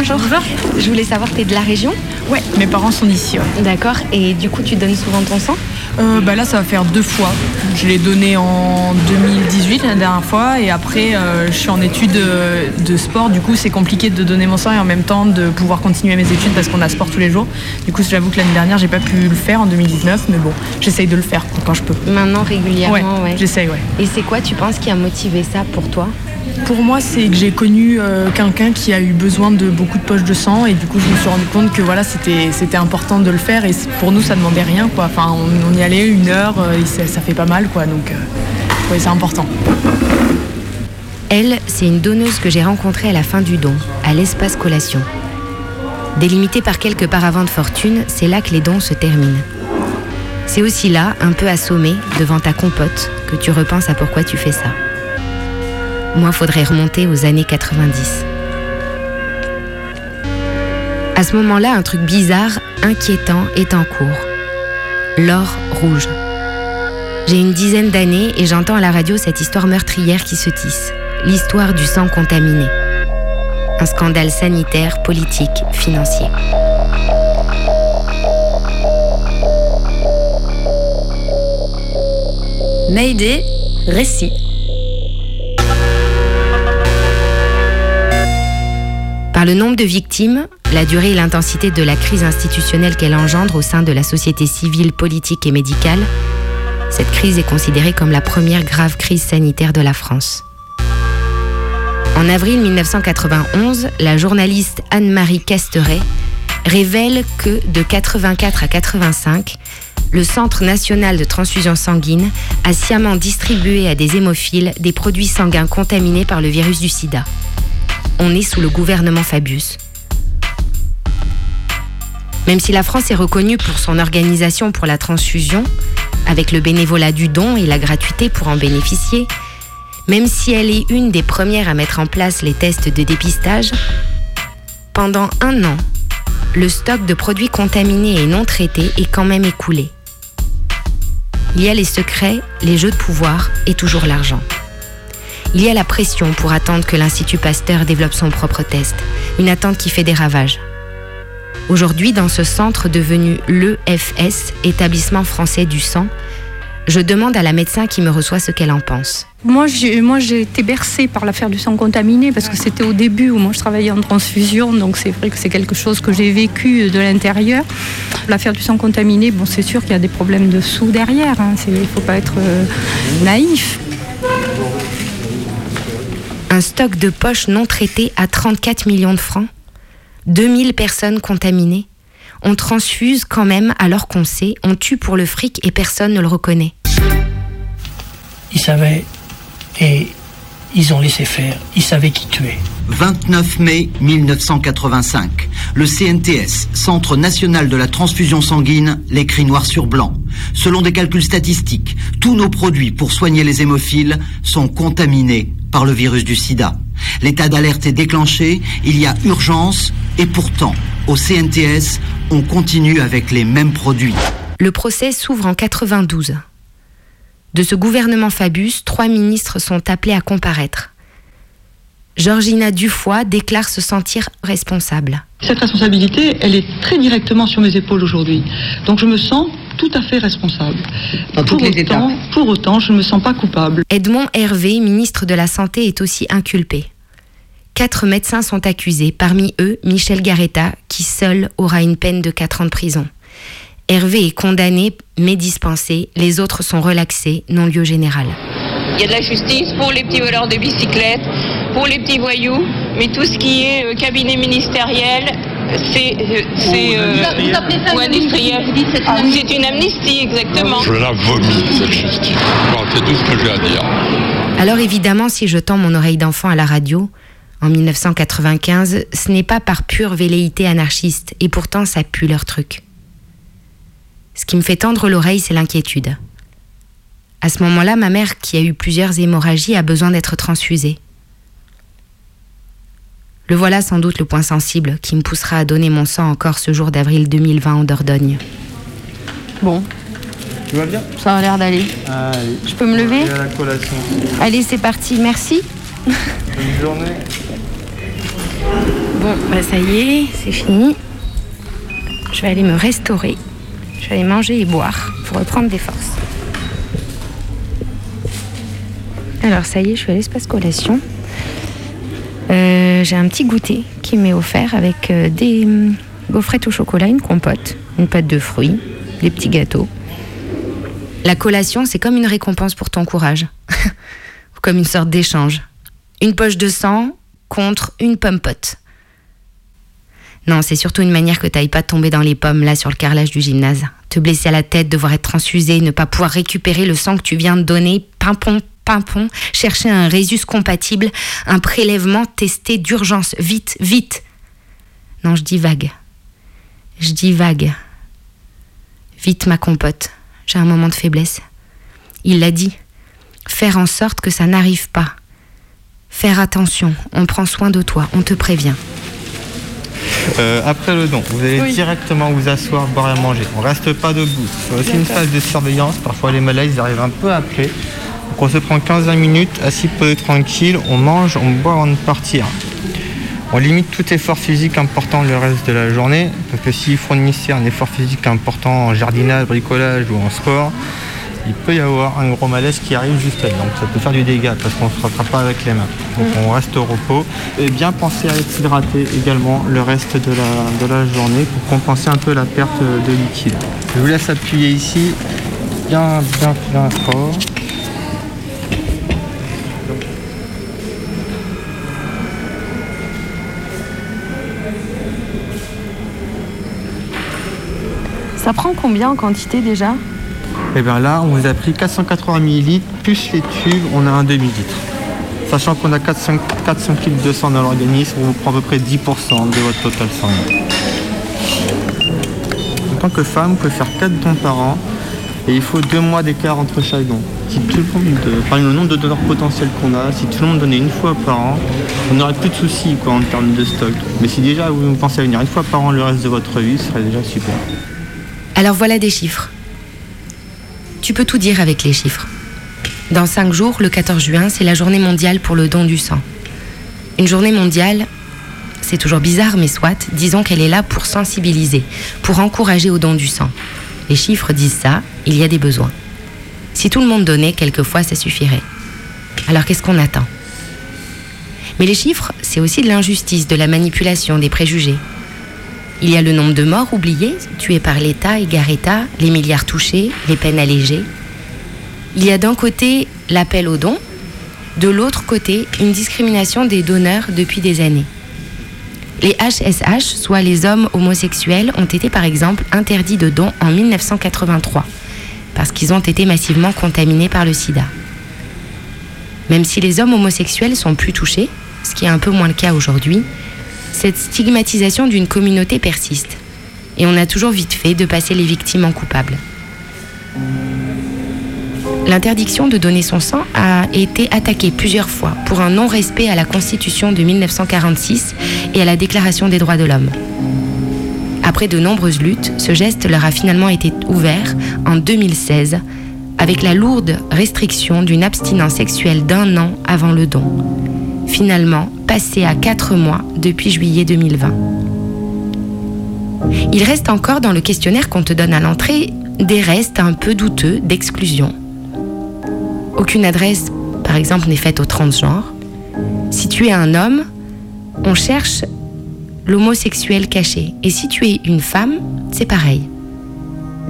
Bonjour. Je voulais savoir, t'es de la région Ouais, mes parents sont d'ici. ouais. D'accord. Et du coup, tu donnes souvent ton sang Euh, bah là, ça va faire deux fois. Je l'ai donné en 2018, la dernière fois, et après, euh, je suis en études euh, de sport. Du coup, c'est compliqué de donner mon sang et en même temps de pouvoir continuer mes études parce qu'on a sport tous les jours. Du coup, j'avoue que l'année dernière, j'ai pas pu le faire en 2019, mais bon, j'essaye de le faire quand je peux. Maintenant, régulièrement, ouais. J'essaye, ouais. Et c'est quoi, tu penses, qui a motivé ça pour toi? Pour moi, c'est que j'ai connu euh, quelqu'un qui a eu besoin de beaucoup de poches de sang et du coup, je me suis rendu compte que voilà, c'était important de le faire et pour nous, ça demandait rien quoi. Enfin, on, y allait une heure euh, et ça, fait pas mal quoi, donc euh, c'est important. Elle, c'est une donneuse que j'ai rencontrée à la fin du don, à l'espace collation. Délimitée par quelques paravents de fortune, c'est là que les dons se terminent. C'est aussi là, un peu assommé, devant ta compote, que tu repenses à pourquoi tu fais ça. Moi, faudrait remonter aux années 90. À ce moment-là, un truc bizarre, inquiétant est en cours. L'or rouge. J'ai une dizaine d'années et j'entends à la radio cette histoire meurtrière qui se tisse. L'histoire du sang contaminé. Un scandale sanitaire, politique, financier. Mayday, récit. Par le nombre de victimes, la durée et l'intensité de la crise institutionnelle qu'elle engendre au sein de la société civile, politique et médicale, cette crise est considérée comme la première grave crise sanitaire de la France. En avril 1991, la journaliste Anne-Marie Casteret révèle que de 84 à 85, le Centre national de transfusion sanguine a sciemment distribué à des hémophiles des produits sanguins contaminés par le virus du sida. On est sous le gouvernement Fabius. Même si la France est reconnue pour son organisation pour la transfusion, avec le bénévolat du don et la gratuité pour en bénéficier, même si elle est une des premières à mettre en place les tests de dépistage, pendant un an, le stock de produits contaminés et non traités est quand même écoulé. Il y a les secrets, les jeux de pouvoir et toujours l'argent. Il y a la pression pour attendre que l'Institut Pasteur développe son propre test, une attente qui fait des ravages. Aujourd'hui, dans ce centre devenu l'EFS, établissement français du sang, je demande à la médecin qui me reçoit ce qu'elle en pense. Moi, j'ai moi, j'ai été bercée par l'affaire du sang contaminé parce que c'était au début où moi je travaillais en transfusion, donc c'est vrai que c'est quelque chose que j'ai vécu de l'intérieur. L'affaire du sang contaminé, bon, c'est sûr qu'il y a des problèmes de sous derrière. Il ne faut pas être euh, naïf. Un stock de poches non traitées à 34 millions de francs. 2000 personnes contaminées. On transfuse quand même alors qu'on sait, on tue pour le fric et personne ne le reconnaît. Ils savaient et ils ont laissé faire. Ils savaient qui tuer. 29 mai 1985. Le CNTS, Centre national de la transfusion sanguine, l'écrit noir sur blanc. Selon des calculs statistiques, tous nos produits pour soigner les hémophiles sont contaminés par le virus du sida. L'état d'alerte est déclenché, il y a urgence, et pourtant, au CNTS, on continue avec les mêmes produits. Le procès s'ouvre en 92. De ce gouvernement Fabius, trois ministres sont appelés à comparaître. Georgina Dufoy déclare se sentir responsable. Cette responsabilité, elle est très directement sur mes épaules aujourd'hui. Donc je me sens tout à fait responsable. pour, autant, pour autant, je ne me sens pas coupable. Edmond Hervé, ministre de la Santé, est aussi inculpé. Quatre médecins sont accusés, parmi eux Michel Garetta, qui seul aura une peine de 4 ans de prison. Hervé est condamné mais dispensé, les autres sont relaxés, non-lieu général. Il y a de la justice pour les petits voleurs de bicyclettes, pour les petits voyous, mais tout ce qui est euh, cabinet ministériel, c'est euh, c'est, euh, ou industriel. C'est une amnistie, exactement. Je la vomis, cette justice. C'est tout ce que j'ai à dire. Alors évidemment, si je tends mon oreille d'enfant à la radio, en 1995, ce n'est pas par pure velléité anarchiste, et pourtant ça pue leur truc. Ce qui me fait tendre l'oreille, c'est l'inquiétude. À ce moment-là, ma mère, qui a eu plusieurs hémorragies, a besoin d'être transfusée. Le voilà sans doute le point sensible qui me poussera à donner mon sang encore ce jour d'avril 2020 en Dordogne. Bon, Tu vas bien? Ça a l'air d'aller. Allez. Je peux me lever? Et à la collation. Allez, c'est parti, merci. Bonne journée. Bon, bah ça y est, c'est fini. Je vais aller me restaurer. Je vais manger et boire pour reprendre des forces. Alors ça y est, je suis à l'espace collation. Euh, J'ai un petit goûter qui m'est offert avec euh, des hum, gaufrettes au chocolat, une compote, une pâte de fruits, des petits gâteaux. La collation, c'est comme une récompense pour ton courage. Ou comme une sorte d'échange. Une poche de sang contre une pomme pote. Non, c'est surtout une manière que t'ailles pas tomber dans les pommes là sur le carrelage du gymnase. Te blesser à la tête, devoir être transfusé, ne pas pouvoir récupérer le sang que tu viens de donner, pimpon, pimpon, chercher un résus compatible, un prélèvement testé d'urgence, vite, vite. Non, je dis vague. Je dis vague. Vite, ma compote. J'ai un moment de faiblesse. Il l'a dit. Faire en sorte que ça n'arrive pas. Faire attention. On prend soin de toi. On te prévient. Euh, après le don, vous allez directement vous asseoir, boire et manger. On reste pas debout. C'est aussi une phase de surveillance. Parfois les malaises ils arrivent un peu après. Donc on se prend 15-20 minutes, assis peu tranquille, on mange, on boit avant de partir. On limite tout effort physique important le reste de la journée, parce que s'il fournissait un effort physique important en jardinage, bricolage ou en sport, il peut y avoir un gros malaise qui arrive juste là. Donc ça peut faire du dégât parce qu'on ne se rattrape pas avec les mains. Donc on reste au repos. Et bien penser à s'hydrater également le reste de la, de la journée pour compenser un peu la perte de liquide. Je vous laisse appuyer ici bien, bien, bien fort. Ça prend combien en quantité déjà? Et bien là, on vous a pris 480 ml plus les tubes, on a un demi-litre. Sachant qu'on a 400, 400 kg de sang dans l'organisme, on vous prend à peu près 10% de votre total sanguin. En tant que femme, vous pouvez faire 4 dons par an et il faut 2 mois d'écart entre chaque don. Si tout le monde, parmi le nombre de donneurs potentiels qu'on a, si tout le monde donnait une fois par an, on n'aurait plus de soucis en termes de stock. Mais si déjà vous pensez à venir une fois par an le reste de votre vie, ce serait déjà super. Alors voilà des chiffres. Tu peux tout dire avec les chiffres. Dans cinq jours, le 14 juin, c'est la journée mondiale pour le don du sang. Une journée mondiale, c'est toujours bizarre, mais soit, disons qu'elle est là pour sensibiliser, pour encourager au don du sang. Les chiffres disent ça, il y a des besoins. Si tout le monde donnait, quelquefois, ça suffirait. Alors qu'est-ce qu'on attend? Mais les chiffres, c'est aussi de l'injustice, de la manipulation, des préjugés. Il y a le nombre de morts oubliés, tués par l'État et Garetta, les milliards touchés, les peines allégées. Il y a d'un côté l'appel aux dons, de l'autre côté une discrimination des donneurs depuis des années. Les HSH, soit les hommes homosexuels, ont été par exemple interdits de dons en 1983, parce qu'ils ont été massivement contaminés par le sida. Même si les hommes homosexuels sont plus touchés, ce qui est un peu moins le cas aujourd'hui, cette stigmatisation d'une communauté persiste. Et on a toujours vite fait de passer les victimes en coupables. L'interdiction de donner son sang a été attaquée plusieurs fois pour un non-respect à la Constitution de 1946 et à la Déclaration des droits de l'homme. Après de nombreuses luttes, ce geste leur a finalement été ouvert en 2016 avec la lourde restriction d'une abstinence sexuelle d'un an avant le don, finalement passé à 4 mois depuis juillet 2020. Il reste encore dans le questionnaire qu'on te donne à l'entrée des restes un peu douteux d'exclusion. Aucune adresse, par exemple, n'est faite au transgenre. Si tu es un homme, on cherche l'homosexuel caché. Et si tu es une femme, c'est pareil.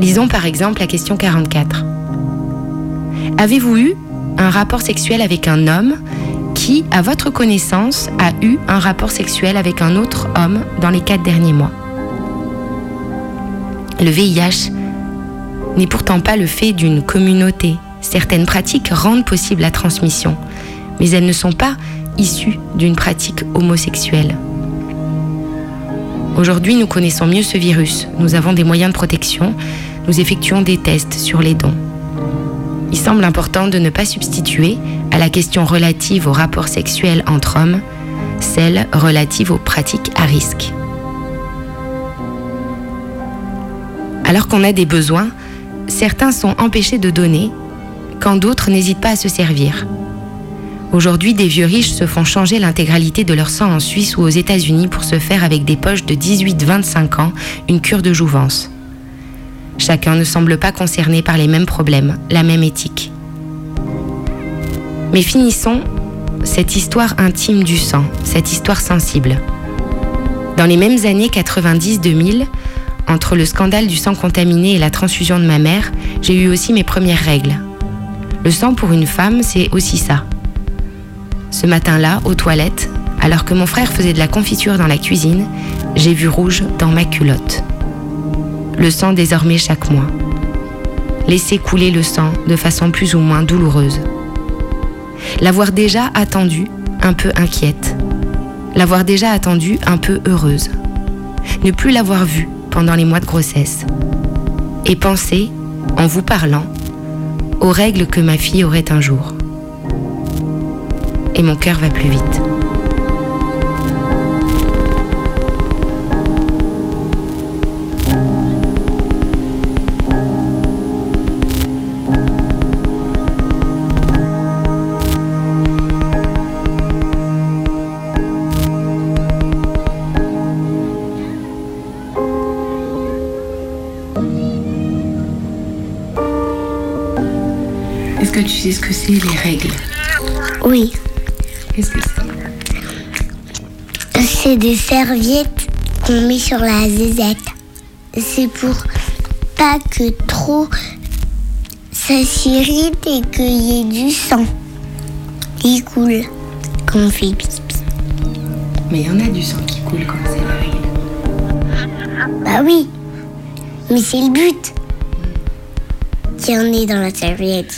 Lisons par exemple la question 44. Avez-vous eu un rapport sexuel avec un homme qui, à votre connaissance, a eu un rapport sexuel avec un autre homme dans les quatre derniers mois Le VIH n'est pourtant pas le fait d'une communauté. Certaines pratiques rendent possible la transmission, mais elles ne sont pas issues d'une pratique homosexuelle. Aujourd'hui, nous connaissons mieux ce virus. Nous avons des moyens de protection. Nous effectuons des tests sur les dons. Il semble important de ne pas substituer à la question relative aux rapports sexuels entre hommes celle relative aux pratiques à risque. Alors qu'on a des besoins, certains sont empêchés de donner, quand d'autres n'hésitent pas à se servir. Aujourd'hui, des vieux riches se font changer l'intégralité de leur sang en Suisse ou aux États-Unis pour se faire avec des poches de 18-25 ans une cure de jouvence. Chacun ne semble pas concerné par les mêmes problèmes, la même éthique. Mais finissons cette histoire intime du sang, cette histoire sensible. Dans les mêmes années 90-2000, entre le scandale du sang contaminé et la transfusion de ma mère, j'ai eu aussi mes premières règles. Le sang pour une femme, c'est aussi ça. Ce matin-là, aux toilettes, alors que mon frère faisait de la confiture dans la cuisine, j'ai vu rouge dans ma culotte. Le sang désormais chaque mois. Laisser couler le sang de façon plus ou moins douloureuse. L'avoir déjà attendue, un peu inquiète. L'avoir déjà attendue, un peu heureuse. Ne plus l'avoir vue pendant les mois de grossesse. Et penser, en vous parlant, aux règles que ma fille aurait un jour. Et mon cœur va plus vite. Sais les règles Oui, Qu'est-ce que c'est? C'est des serviettes qu'on met sur la zézette. C'est pour pas que trop ça s'irrite et qu'il y ait du sang qui coule quand on fait pipi. Mais il y en a du sang qui coule quand c'est la règle. Bah oui, mais c'est le but. Y en ait dans la serviette.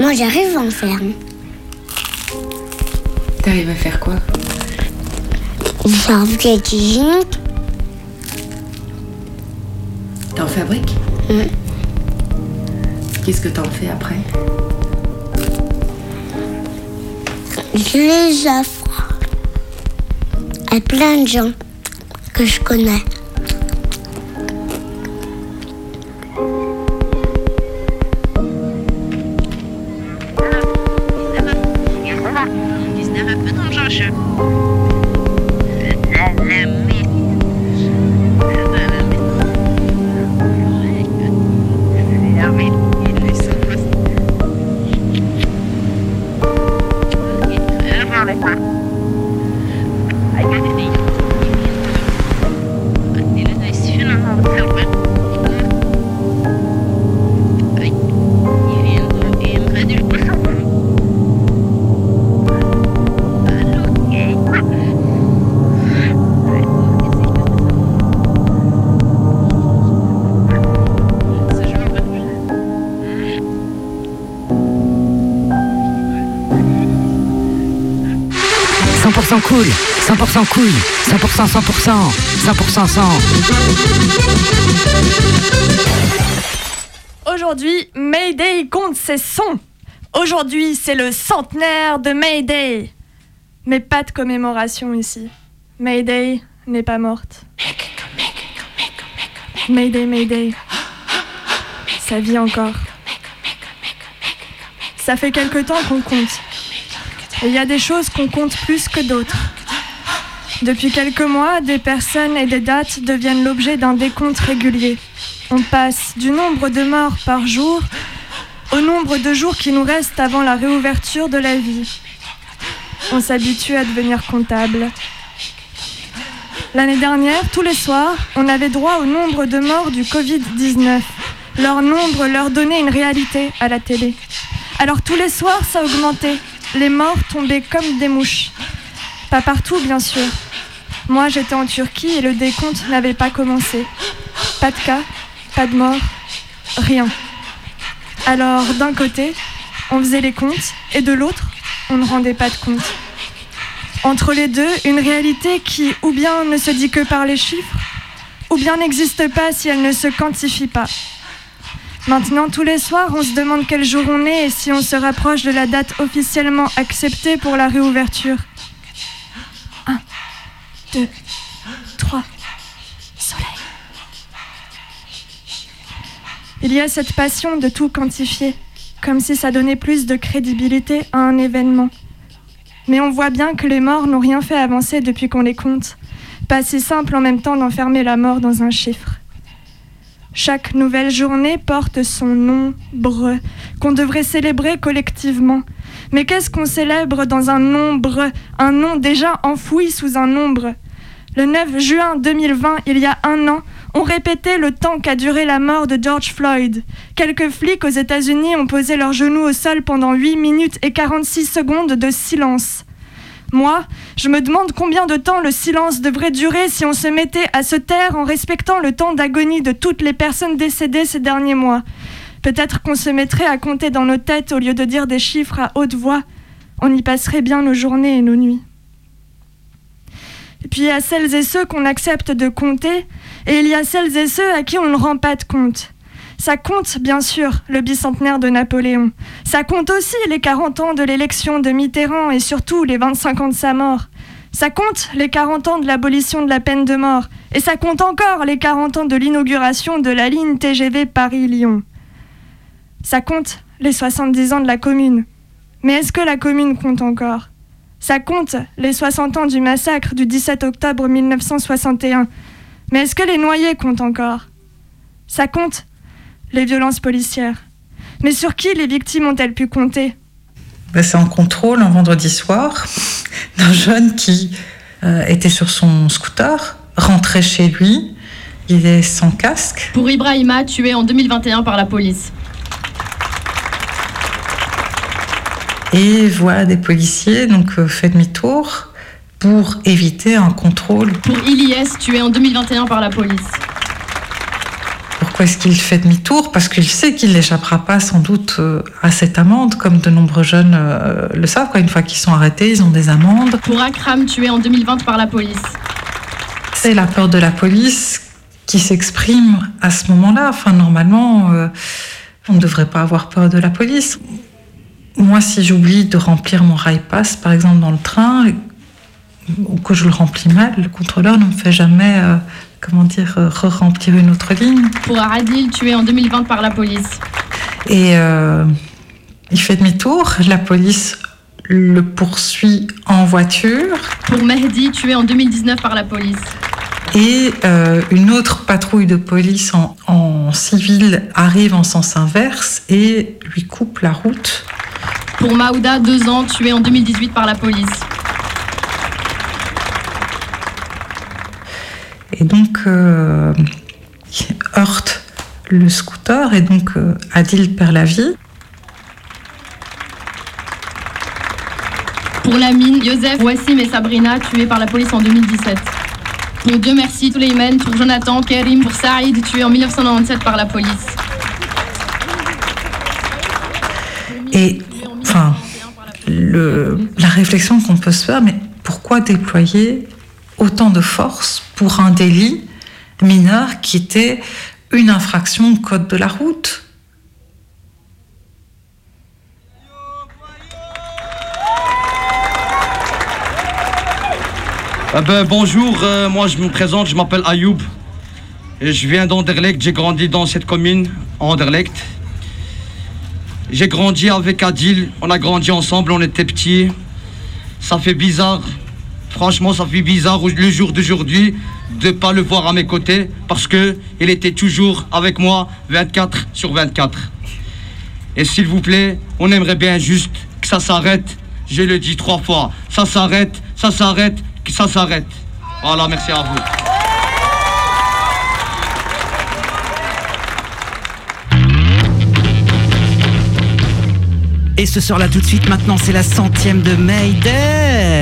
Moi j'arrive à en faire. T'arrives à faire quoi? Une serviette hygiénique T'en fabriques? Mm. Qu'est-ce que t'en fais après? Je les offre à plein de gens que je connais. Cool, 100% couille, 100% 100%, 100% sang. Aujourd'hui, Mayday compte ses sons. Aujourd'hui, c'est le centenaire de Mayday. Mais pas de commémoration ici. Mayday n'est pas morte. Mayday, Mayday. Ça vit encore. Ça fait quelque temps qu'on compte. Il y a des choses qu'on compte plus que d'autres. Depuis quelques mois, des personnes et des dates deviennent l'objet d'un décompte régulier. On passe du nombre de morts par jour au nombre de jours qui nous restent avant la réouverture de la vie. On s'habitue à devenir comptable. L'année dernière, tous les soirs, on avait droit au nombre de morts du Covid-19. Leur nombre leur donnait une réalité à la télé. Alors tous les soirs, ça augmentait. Les morts tombaient comme des mouches. Pas partout, bien sûr. Moi, j'étais en Turquie et le décompte n'avait pas commencé. Pas de cas, pas de mort, rien. Alors, d'un côté, on faisait les comptes et de l'autre, on ne rendait pas de compte. Entre les deux, une réalité qui ou bien ne se dit que par les chiffres, ou bien n'existe pas si elle ne se quantifie pas. Maintenant, tous les soirs, on se demande quel jour on est et si on se rapproche de la date officiellement acceptée pour la réouverture. Un, deux, trois, soleil. Il y a cette passion de tout quantifier. comme si ça donnait plus de crédibilité à un événement. Mais on voit bien que les morts n'ont rien fait avancer depuis qu'on les compte. Pas si simple en même temps d'enfermer la mort dans un chiffre. Chaque nouvelle journée porte son nombre, qu'on devrait célébrer collectivement. Mais qu'est-ce qu'on célèbre dans un nombre, un nom déjà enfoui sous un nombre Le 9 juin 2020, il y a un an, on répétait le temps qu'a duré la mort de George Floyd. Quelques flics aux États-Unis ont posé leurs genoux au sol pendant 8 minutes et 46 secondes de silence. Moi, je me demande combien de temps le silence devrait durer si on se mettait à se taire en respectant le temps d'agonie de toutes les personnes décédées ces derniers mois. Peut-être qu'on se mettrait à compter dans nos têtes au lieu de dire des chiffres à haute voix. On y passerait bien nos journées et nos nuits. Et puis il y a celles et ceux qu'on accepte de compter, et il y a celles et ceux à qui on ne rend pas de compte. Ça compte, bien sûr, le bicentenaire de Napoléon. Ça compte aussi les 40 ans de l'élection de Mitterrand et surtout les 25 ans de sa mort. Ça compte les 40 ans de l'abolition de la peine de mort. Et ça compte encore les 40 ans de l'inauguration de la ligne TGV Paris-Lyon. Ça compte les 70 ans de la commune. Mais est-ce que la commune compte encore? Ça compte les 60 ans du massacre du 17 octobre 1961. Mais est-ce que les noyés comptent encore? Ça compte les violences policières. Mais sur qui les victimes ont-elles pu compter? Ben, C'est en contrôle un vendredi soir d'un jeune qui euh, était sur son scooter, rentrait chez lui, il est sans casque. Pour Ibrahima, tué en 2021 par la police. Et voit des policiers, donc euh, fait demi-tour pour éviter un contrôle. Pour Ilyes, tué en 2021 par la police. Pourquoi est-ce qu'il fait demi-tour? Parce qu'il sait qu'il n'échappera pas sans doute euh, à cette amende, comme de nombreux jeunes euh, le savent. Une fois qu'ils sont arrêtés, ils ont des amendes. Pour Akram, tué en 2020 par la police. C'est la peur de la police qui s'exprime à ce moment-là. Enfin, normalement, euh, on ne devrait pas avoir peur de la police. Moi, si j'oublie de remplir mon rail pass, par exemple, dans le train, ou que je le remplis mal, le contrôleur ne me fait jamais comment dire, euh, re-remplir une autre ligne. Pour Aradil, tué en 2020 par la police. Et euh, il fait demi-tour, la police le poursuit en voiture. Pour Mehdi, tué en 2019 par la police. Et euh, une autre patrouille de police en, en, civil arrive en sens inverse et lui coupe la route. Pour Maouda, deux ans, tué en 2018 par la police. Et donc euh, heurte le scooter et donc euh, Adil perd la vie. Pour la mine, Joseph, Wassim et Sabrina tués par la police en 2017. Pour Dieu merci, tous les men, pour Jonathan, Kerim, pour Saïd, tués en 1997 par la police. Et enfin, le, la réflexion qu'on peut se faire, mais pourquoi déployer autant de force pour un délit mineur qui était une infraction au code de la route. Ah ben, bonjour, euh, moi je me présente, je m'appelle Ayoub. Et je viens d'Anderlecht, j'ai grandi dans cette commune, Anderlecht. J'ai grandi avec Adil, on a grandi ensemble, on était petits. Ça fait bizarre Franchement, ça fait bizarre le jour d'aujourd'hui de pas le voir à mes côtés parce que il était toujours avec moi 24 sur 24. Et s'il vous plaît, on aimerait bien juste que ça s'arrête. Je le dis trois fois. Ça s'arrête, ça s'arrête, ça s'arrête. Voilà, merci à vous. Et ce soir-là, tout de suite, maintenant, c'est la centième de Mayday.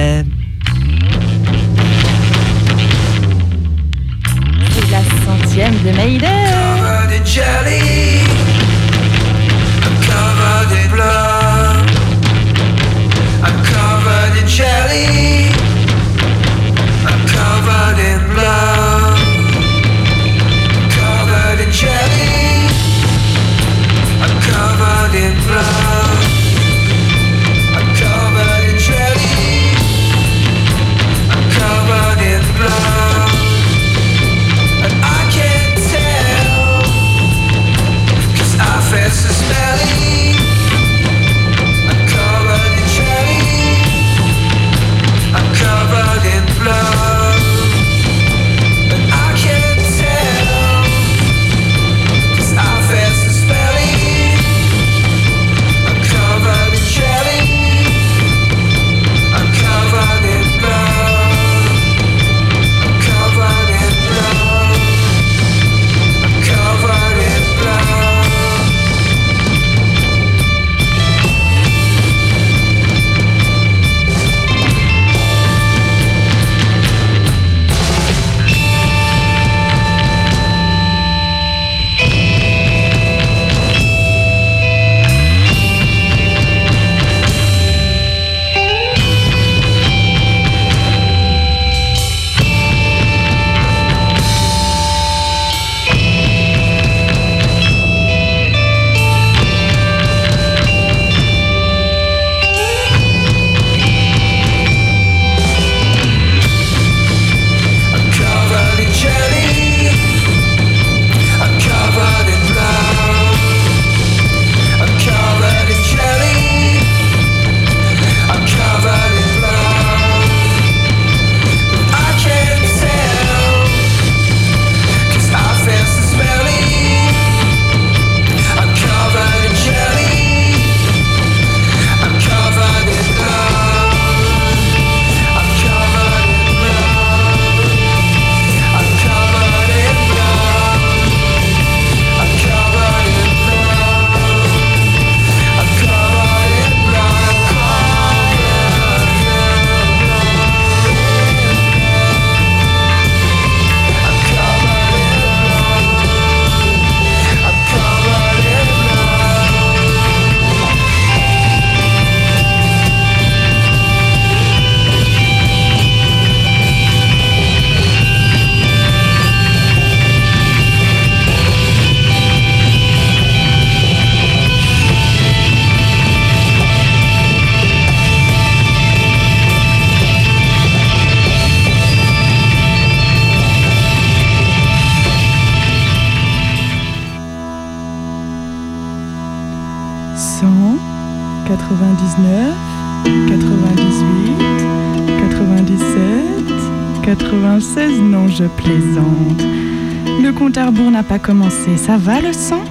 Ça va le sang?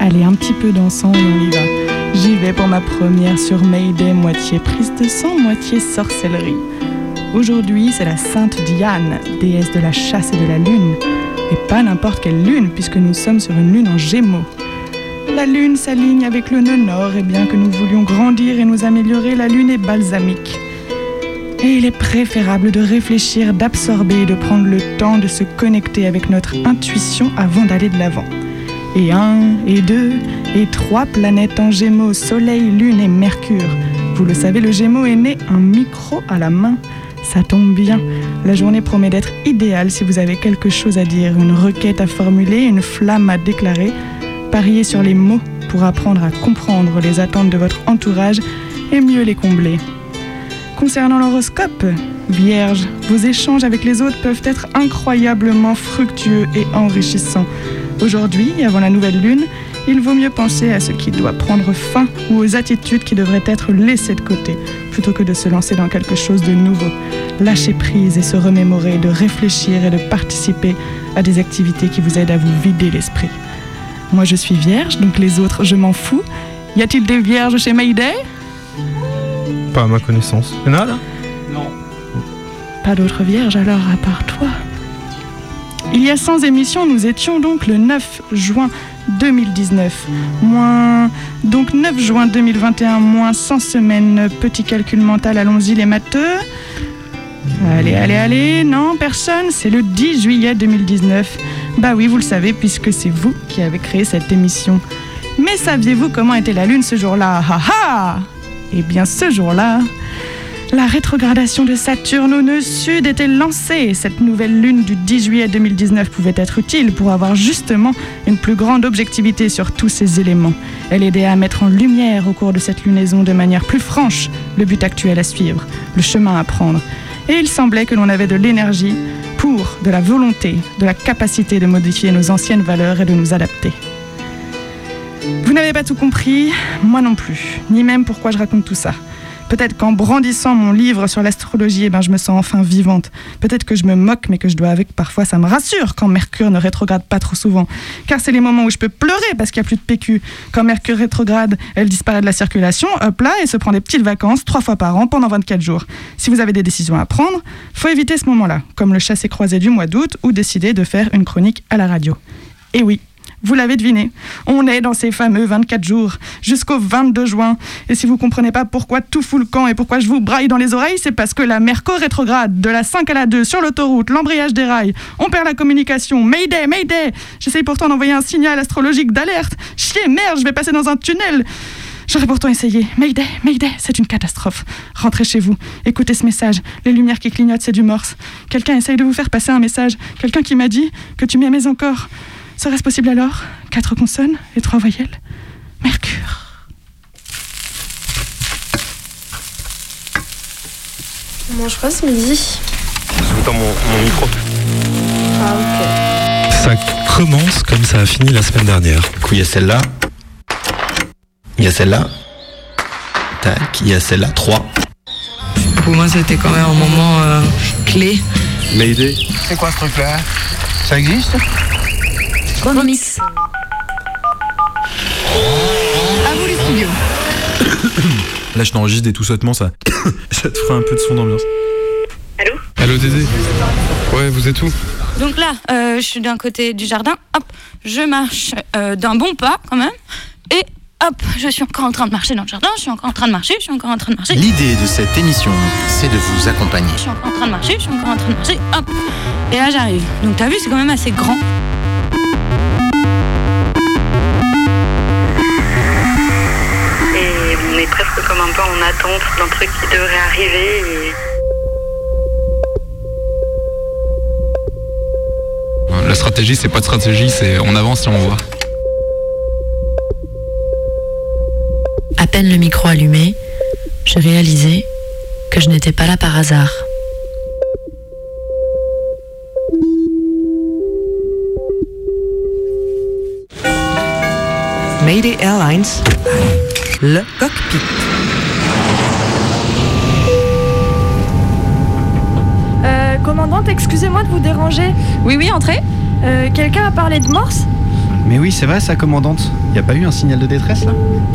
Allez, un petit peu dansant et on y va. J'y vais pour ma première sur Mayday, moitié prise de sang, moitié sorcellerie. Aujourd'hui, c'est la Sainte Diane, déesse de la chasse et de la lune. Et pas n'importe quelle lune, puisque nous sommes sur une lune en gémeaux. La lune s'aligne avec le nœud nord, et bien que nous voulions grandir et nous améliorer, la lune est balsamique. Et il est préférable de réfléchir, d'absorber et de prendre le temps de se connecter avec notre intuition avant d'aller de l'avant. Et un, et deux, et trois planètes en gémeaux, Soleil, Lune et Mercure. Vous le savez, le gémeaux est né un micro à la main. Ça tombe bien. La journée promet d'être idéale si vous avez quelque chose à dire, une requête à formuler, une flamme à déclarer. Pariez sur les mots pour apprendre à comprendre les attentes de votre entourage et mieux les combler. Concernant l'horoscope, Vierge, vos échanges avec les autres peuvent être incroyablement fructueux et enrichissants. Aujourd'hui, avant la nouvelle lune, il vaut mieux penser à ce qui doit prendre fin ou aux attitudes qui devraient être laissées de côté, plutôt que de se lancer dans quelque chose de nouveau. Lâcher prise et se remémorer, de réfléchir et de participer à des activités qui vous aident à vous vider l'esprit. Moi, je suis vierge, donc les autres, je m'en fous. Y a-t-il des vierges chez Mayday Pas à ma connaissance. Il y en a là? Non. Pas d'autres vierges alors, à part toi? Il y a 100 émissions, nous étions donc le 9 juin 2019. Moins. Donc 9 juin 2021, moins 100 semaines. Petit calcul mental, allons-y les matheux. Allez, allez, allez. Non, personne. C'est le 10 juillet 2019. Bah oui, vous le savez, puisque c'est vous qui avez créé cette émission. Mais saviez-vous comment était la Lune ce jour-là? Ha ha Eh bien, ce jour-là, la rétrogradation de Saturne au nœud sud était lancée. Cette nouvelle lune du 10 juillet 2019 pouvait être utile pour avoir justement une plus grande objectivité sur tous ces éléments. Elle aidait à mettre en lumière au cours de cette lunaison de manière plus franche le but actuel à suivre, le chemin à prendre. Et il semblait que l'on avait de l'énergie pour, de la volonté, de la capacité de modifier nos anciennes valeurs et de nous adapter. Vous n'avez pas tout compris, moi non plus, ni même pourquoi je raconte tout ça. Peut-être qu'en brandissant mon livre sur l'astrologie, eh ben, je me sens enfin vivante. Peut-être que je me moque, mais que je dois avec parfois ça me rassure quand Mercure ne rétrograde pas trop souvent. Car c'est les moments où je peux pleurer parce qu'il n'y a plus de PQ. Quand Mercure rétrograde, elle disparaît de la circulation, hop là, et se prend des petites vacances trois fois par an pendant 24 jours. Si vous avez des décisions à prendre, faut éviter ce moment-là, comme le chassé croisé du mois d'août ou décider de faire une chronique à la radio. Et oui, vous l'avez deviné, on est dans ces fameux 24 jours, jusqu'au 22 juin. Et si vous comprenez pas pourquoi tout fout le camp et pourquoi je vous braille dans les oreilles, c'est parce que la Merco rétrograde, de la 5 à la 2 sur l'autoroute, l'embrayage des rails, on perd la communication, Mayday, Mayday J'essaye pourtant d'envoyer un signal astrologique d'alerte. Chier, merde, je vais passer dans un tunnel J'aurais pourtant essayé. Mayday, Mayday, c'est une catastrophe. Rentrez chez vous, écoutez ce message. Les lumières qui clignotent, c'est du morse. Quelqu'un essaye de vous faire passer un message. Quelqu'un qui m'a dit que tu m'aimais encore. Serait-ce possible alors? Quatre consonnes et trois voyelles? Mercure. On mange quoi ce midi Dans mon, mon micro. Ah Ça commence comme ça a fini la semaine dernière. Du coup, il y a celle-là. Il y a celle-là. Tac, il y a celle-là. 3. Pour moi, c'était quand même un moment euh, clé. Mayday. C'est quoi ce truc-là? Ça existe? Bon mix. À vous les studios. Là, je t'enregistre et tout sautement, ça, ça te fera un peu de son d'ambiance. Allô Allô, Dédé Ouais, vous êtes où? Donc là, euh, je suis d'un côté du jardin, hop, je marche euh, d'un bon pas quand même, et hop, je suis encore en train de marcher dans le jardin, je suis encore en train de marcher, je suis encore en train de marcher. L'idée de cette émission, c'est de vous accompagner. Je suis encore en train de marcher, je suis encore en train de marcher, hop, et là j'arrive. Donc t'as vu, c'est quand même assez grand. On est presque comme un peu en attente d'un truc qui devrait arriver. Et... La stratégie, c'est pas de stratégie, c'est on avance et on voit. À peine le micro allumé, je réalisais que je n'étais pas là par hasard. Mayday Airlines Le cockpit. Euh, commandante, excusez-moi de vous déranger. Oui, oui, entrez. Euh, Quelqu'un a parlé de morse? Mais oui, c'est vrai, ça, commandante. Y a pas eu un signal de détresse là?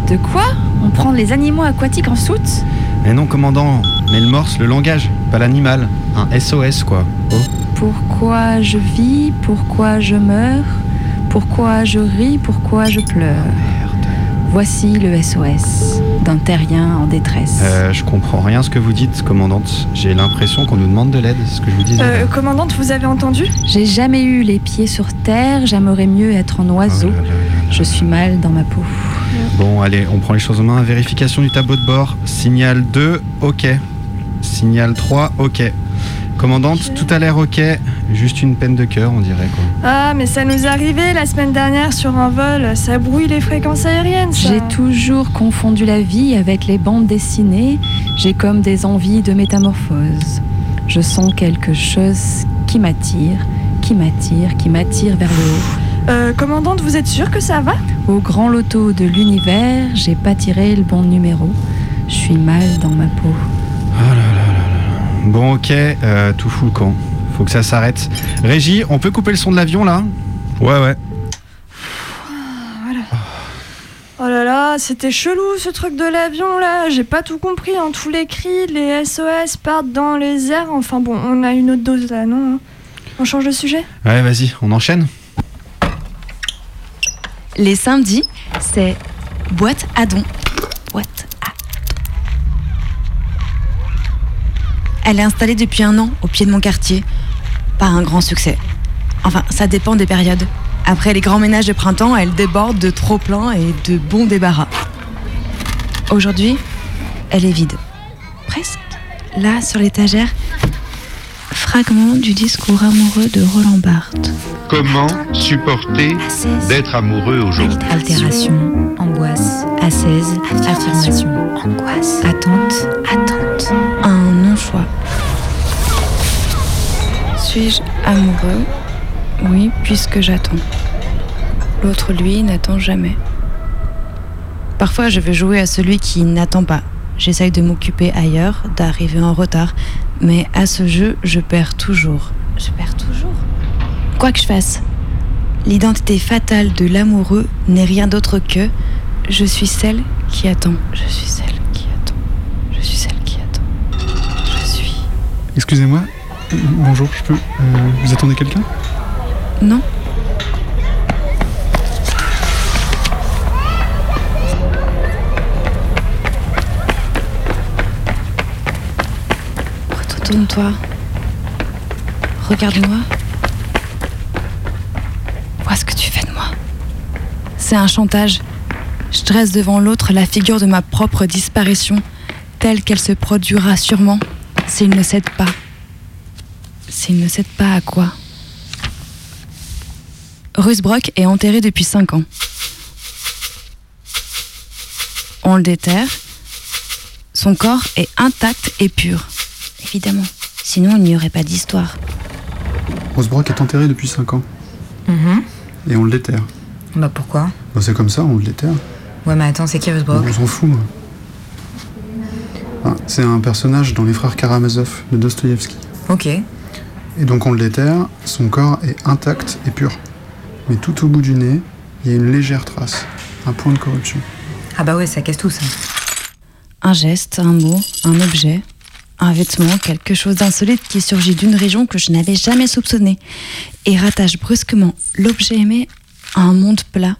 De quoi? On prend les animaux aquatiques en soute? Mais non, commandant. Mais le morse, le langage, pas l'animal. Un SOS, quoi. Oh. Pourquoi je vis? Pourquoi je meurs? Pourquoi je ris? Pourquoi je pleure? Voici le SOS d'un terrien en détresse. Euh, je comprends rien ce que vous dites, commandante. J'ai l'impression qu'on nous demande de l'aide, c'est ce que je vous disais. Euh, Commandante, vous avez entendu? J'ai jamais eu les pieds sur terre, j'aimerais mieux être en oiseau. Je suis mal dans ma peau. Bon, allez, on prend les choses en main. Vérification du tableau de bord. Signal 2, ok. Signal 3, ok. Commandante, tout a l'air ok. Juste une peine de cœur, on dirait quoi. Ah, mais ça nous est arrivé la semaine dernière sur un vol. Ça brouille les fréquences aériennes, ça. J'ai toujours confondu la vie avec les bandes dessinées. J'ai comme des envies de métamorphose. Je sens quelque chose qui m'attire, qui m'attire, qui m'attire vers le haut. Euh, commandante, vous êtes sûre que ça va? Au grand loto de l'univers, j'ai pas tiré le bon numéro. Je suis mal dans ma peau. Bon, ok, euh, tout fout le camp. Faut que ça s'arrête. Régie, on peut couper le son de l'avion là? Ouais, ouais. Oh là là, c'était chelou ce truc de l'avion là. J'ai pas tout compris. En tous les cris, les SOS partent dans les airs. Enfin bon, on a une autre dose là, non hein On change de sujet? Ouais, vas-y, on enchaîne. Les samedis, c'est boîte à dons. Boîte à Elle est installée depuis un an au pied de mon quartier. Pas un grand succès. Enfin, ça dépend des périodes. Après les grands ménages de printemps, elle déborde de trop plein et de bons débarras. Aujourd'hui, elle est vide. Presque. Là, sur l'étagère, fragment du discours amoureux de Roland Barthes. Comment supporter d'être amoureux aujourd'hui Altération, angoisse, affirmation, angoisse, attente, attente, un non-choix. Suis-je amoureux Oui, puisque j'attends. L'autre, lui, n'attend jamais. Parfois, je veux jouer à celui qui n'attend pas. J'essaye de m'occuper ailleurs, d'arriver en retard, mais à ce jeu, je perds toujours. Je perds toujours Quoi que je fasse, l'identité fatale de l'amoureux n'est rien d'autre que je suis celle qui attend. Je suis celle qui attend. Je suis celle qui attend. Je suis. Excusez-moi, bonjour, je peux. euh, vous attendez quelqu'un? Non Retourne-toi. Regarde-moi. Vois ce que tu fais de moi. C'est un chantage. Je dresse devant l'autre la figure de ma propre disparition, telle qu'elle se produira sûrement s'il ne cède pas. S'il ne cède pas à quoi Rusbrock est enterré depuis cinq ans. On le déterre. Son corps est intact et pur. Évidemment. Sinon, il n'y aurait pas d'histoire. Rosebrock est enterré depuis 5 ans. Mhm. Et on le déterre. Bah pourquoi? Bah, c'est comme ça, on le déterre. Ouais, mais attends, c'est qui Rosebrock On s'en fout, moi. Ah, c'est un personnage dans Les Frères Karamazov de Dostoïevski. Ok. Et donc on le déterre, son corps est intact et pur. Mais tout au bout du nez, il y a une légère trace, un point de corruption. Ah bah ouais, ça casse tout ça. Un geste, un mot, un objet, un vêtement, quelque chose d'insolite qui surgit d'une région que je n'avais jamais soupçonnée et rattache brusquement l'objet aimé à un monde plat.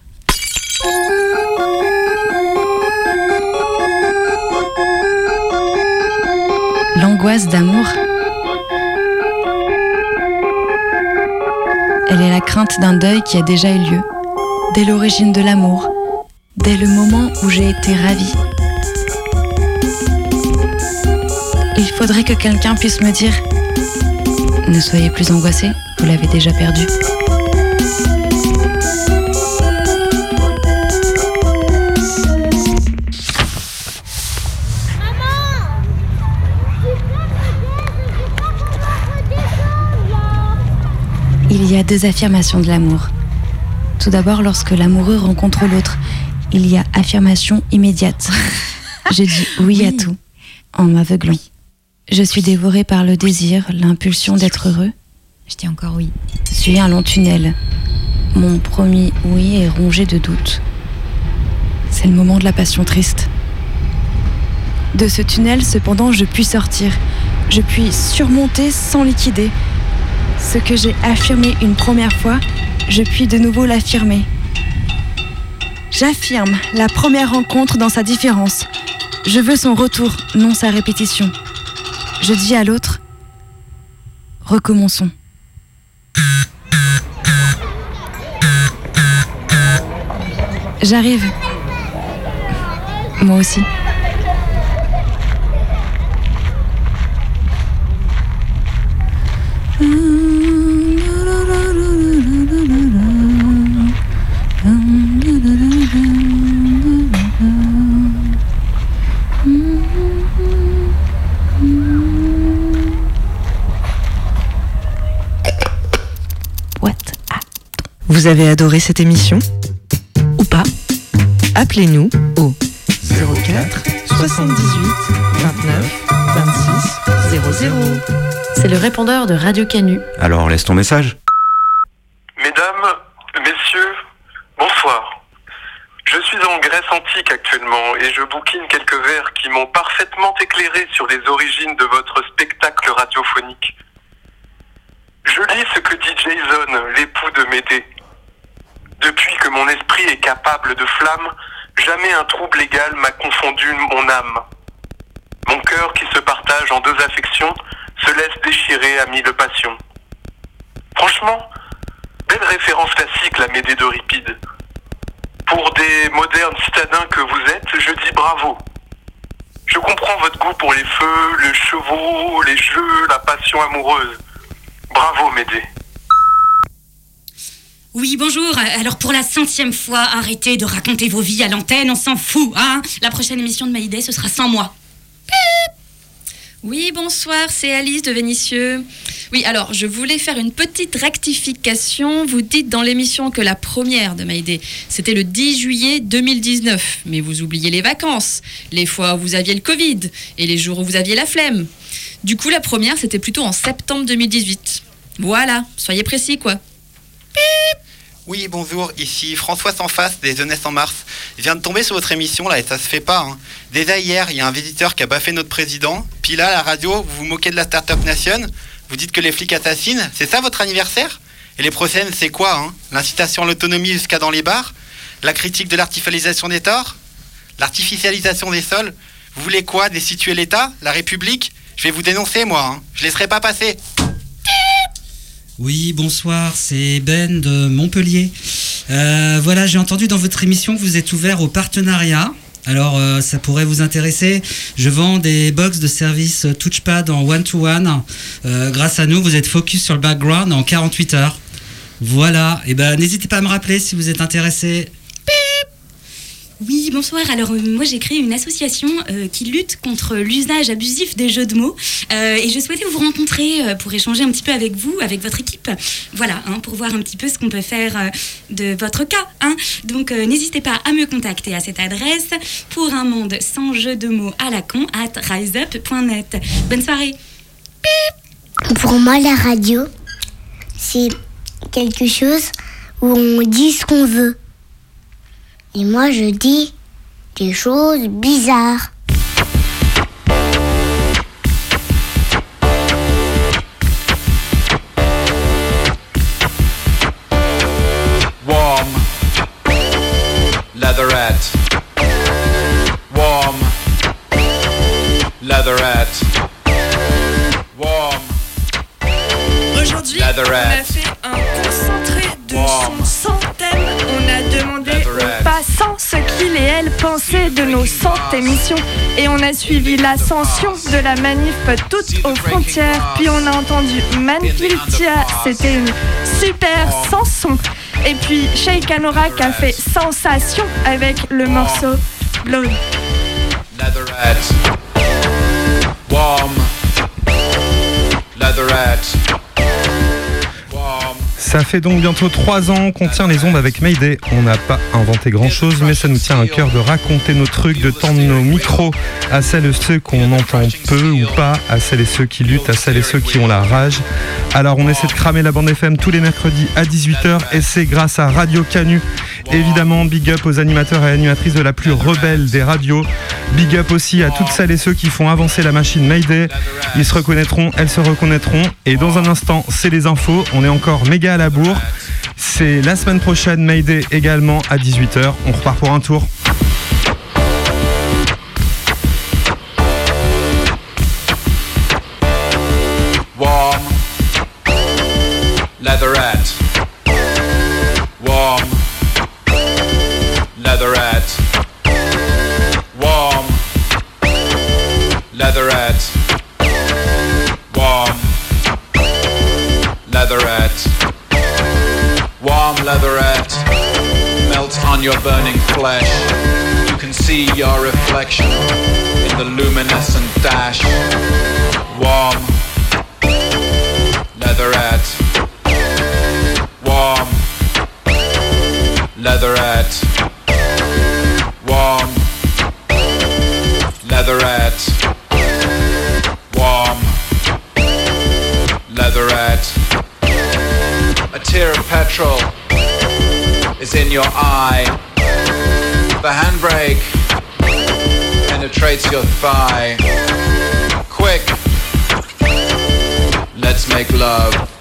L'angoisse d'amour. Elle est la crainte d'un deuil qui a déjà eu lieu, dès l'origine de l'amour, dès le moment où j'ai été ravie. Il faudrait que quelqu'un puisse me dire Ne soyez plus angoissé, vous l'avez déjà perdu. Il y a deux affirmations de l'amour. Tout d'abord, lorsque l'amoureux rencontre l'autre, il y a affirmation immédiate. Je dis oui, à tout, en m'aveuglant. Je suis dévorée par le désir, l'impulsion d'être heureux. Je dis encore oui. Suis un long tunnel. Mon premier oui est rongé de doutes. C'est le moment de la passion triste. De ce tunnel, cependant, je puis sortir. Je puis surmonter sans liquider. Ce que j'ai affirmé une première fois, je puis de nouveau l'affirmer. J'affirme la première rencontre dans sa différence. Je veux son retour, non sa répétition. Je dis à l'autre, recommençons. J'arrive. Moi aussi. Vous avez adoré cette émission Ou pas Appelez-nous au 04 78 29 26 00. C'est le répondeur de Radio Canu. Alors laisse ton message. Mesdames, messieurs, bonsoir. Je suis en Grèce antique actuellement et je bouquine quelques vers qui m'ont parfaitement éclairé sur les origines de votre spectacle radiophonique. Je lis ce que dit Jason, l'époux de Médée. Depuis que mon esprit est capable de flamme, jamais un trouble égal m'a confondu mon âme. Mon cœur qui se partage en deux affections se laisse déchirer à mille passions. Franchement, belle référence classique la Médée d'Euripide. Pour des modernes citadins que vous êtes, je dis bravo. Je comprends votre goût pour les feux, les chevaux, les jeux, la passion amoureuse. Bravo Médée. Oui, bonjour. Alors pour la centième fois, arrêtez de raconter vos vies à l'antenne, on s'en fout, hein La prochaine émission de Maïdé, ce sera sans moi. Oui, bonsoir, c'est Alice de Vénitieux. Oui, alors, je voulais faire une petite rectification. Vous dites dans l'émission que la première de Maïdé, c'était le 10 juillet 2019. Mais vous oubliez les vacances, les fois où vous aviez le Covid et les jours où vous aviez la flemme. Du coup, la première, c'était plutôt en septembre 2018. Voilà, soyez précis, quoi. Oui, bonjour, ici François Sans Face des Jeunesse en Mars. Je viens de tomber sur votre émission là et ça se fait pas. hein. Déjà hier, il y a un visiteur qui a baffé notre président. Puis là, à la radio, vous vous moquez de la Startup Nation. Vous dites que les flics assassinent. C'est ça votre anniversaire? Et les prochaines, c'est quoi hein? L'incitation à l'autonomie jusqu'à dans les bars? La critique de l'artificialisation des torts? L'artificialisation des sols? Vous voulez quoi? Destituer l'État? La République? Je vais vous dénoncer, moi. Hein. Je laisserai pas passer. Oui, bonsoir, c'est Ben de Montpellier. Euh, voilà, j'ai entendu dans votre émission que vous êtes ouvert au partenariat. Alors, euh, ça pourrait vous intéresser. Je vends des box de service Touchpad en one-to-one. Euh, grâce à nous, vous êtes focus sur le background en 48 heures. Voilà, et ben n'hésitez pas à me rappeler si vous êtes intéressé. Oui, bonsoir. Alors, euh, moi, j'ai créé une association euh, qui lutte contre l'usage abusif des jeux de mots. Euh, et je souhaitais vous rencontrer pour échanger un petit peu avec vous, avec votre équipe. Voilà, hein, pour voir un petit peu ce qu'on peut faire de votre cas. hein. Donc, n'hésitez pas à me contacter à cette adresse pour un monde sans jeu de mots à la con at riseup.net. Bonne soirée. Pour moi, la radio, c'est quelque chose où on dit ce qu'on veut. Et moi, je dis des choses bizarres. Warm. Leatherette. Warm. Leatherette. Warm. Aujourd'hui, on a Leatherette. fait un On a demandé aux passants ce qu'ils et elles pensaient de nos 100 émissions. Et on a suivi l'ascension de la manif toute aux frontières. Puis on a entendu Manfiltia, c'était une super chanson. Et puis Sheikh Anorak a fait sensation avec le morceau Blood. Leatherette. Warm. Leatherette. Ça fait donc bientôt trois ans qu'on tient les ondes avec Mayday. On n'a pas inventé grand chose, mais ça nous tient à cœur de raconter nos trucs, de tendre nos micros à celles et ceux qu'on entend peu ou pas, à celles et ceux qui luttent, à celles et ceux qui ont la rage. Alors on essaie de cramer la bande FM tous les mercredis à 18h et c'est grâce à Radio Canu. Évidemment, big up aux animateurs et animatrices de la plus rebelle des radios. Big up aussi à toutes celles et ceux qui font avancer la machine Mayday. Ils se reconnaîtront, elles se reconnaîtront. Et dans un instant, c'est les infos. On est encore méga C'est la semaine prochaine, Mayday également à 18h. On repart pour un tour. On your burning flesh. You can see your reflection in the luminescent dash. Warm. Leatherette. Warm. Leatherette. Warm. Leatherette. Warm. Leatherette. A tear of petrol is in your your thigh. Quick, let's make love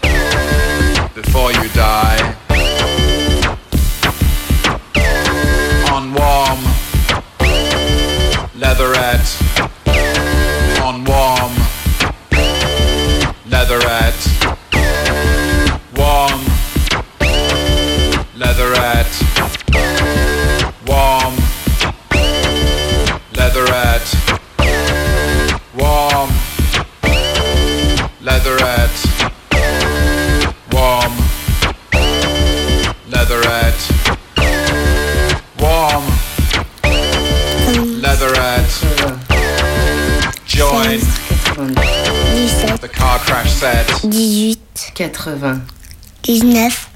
80, 19 et 100.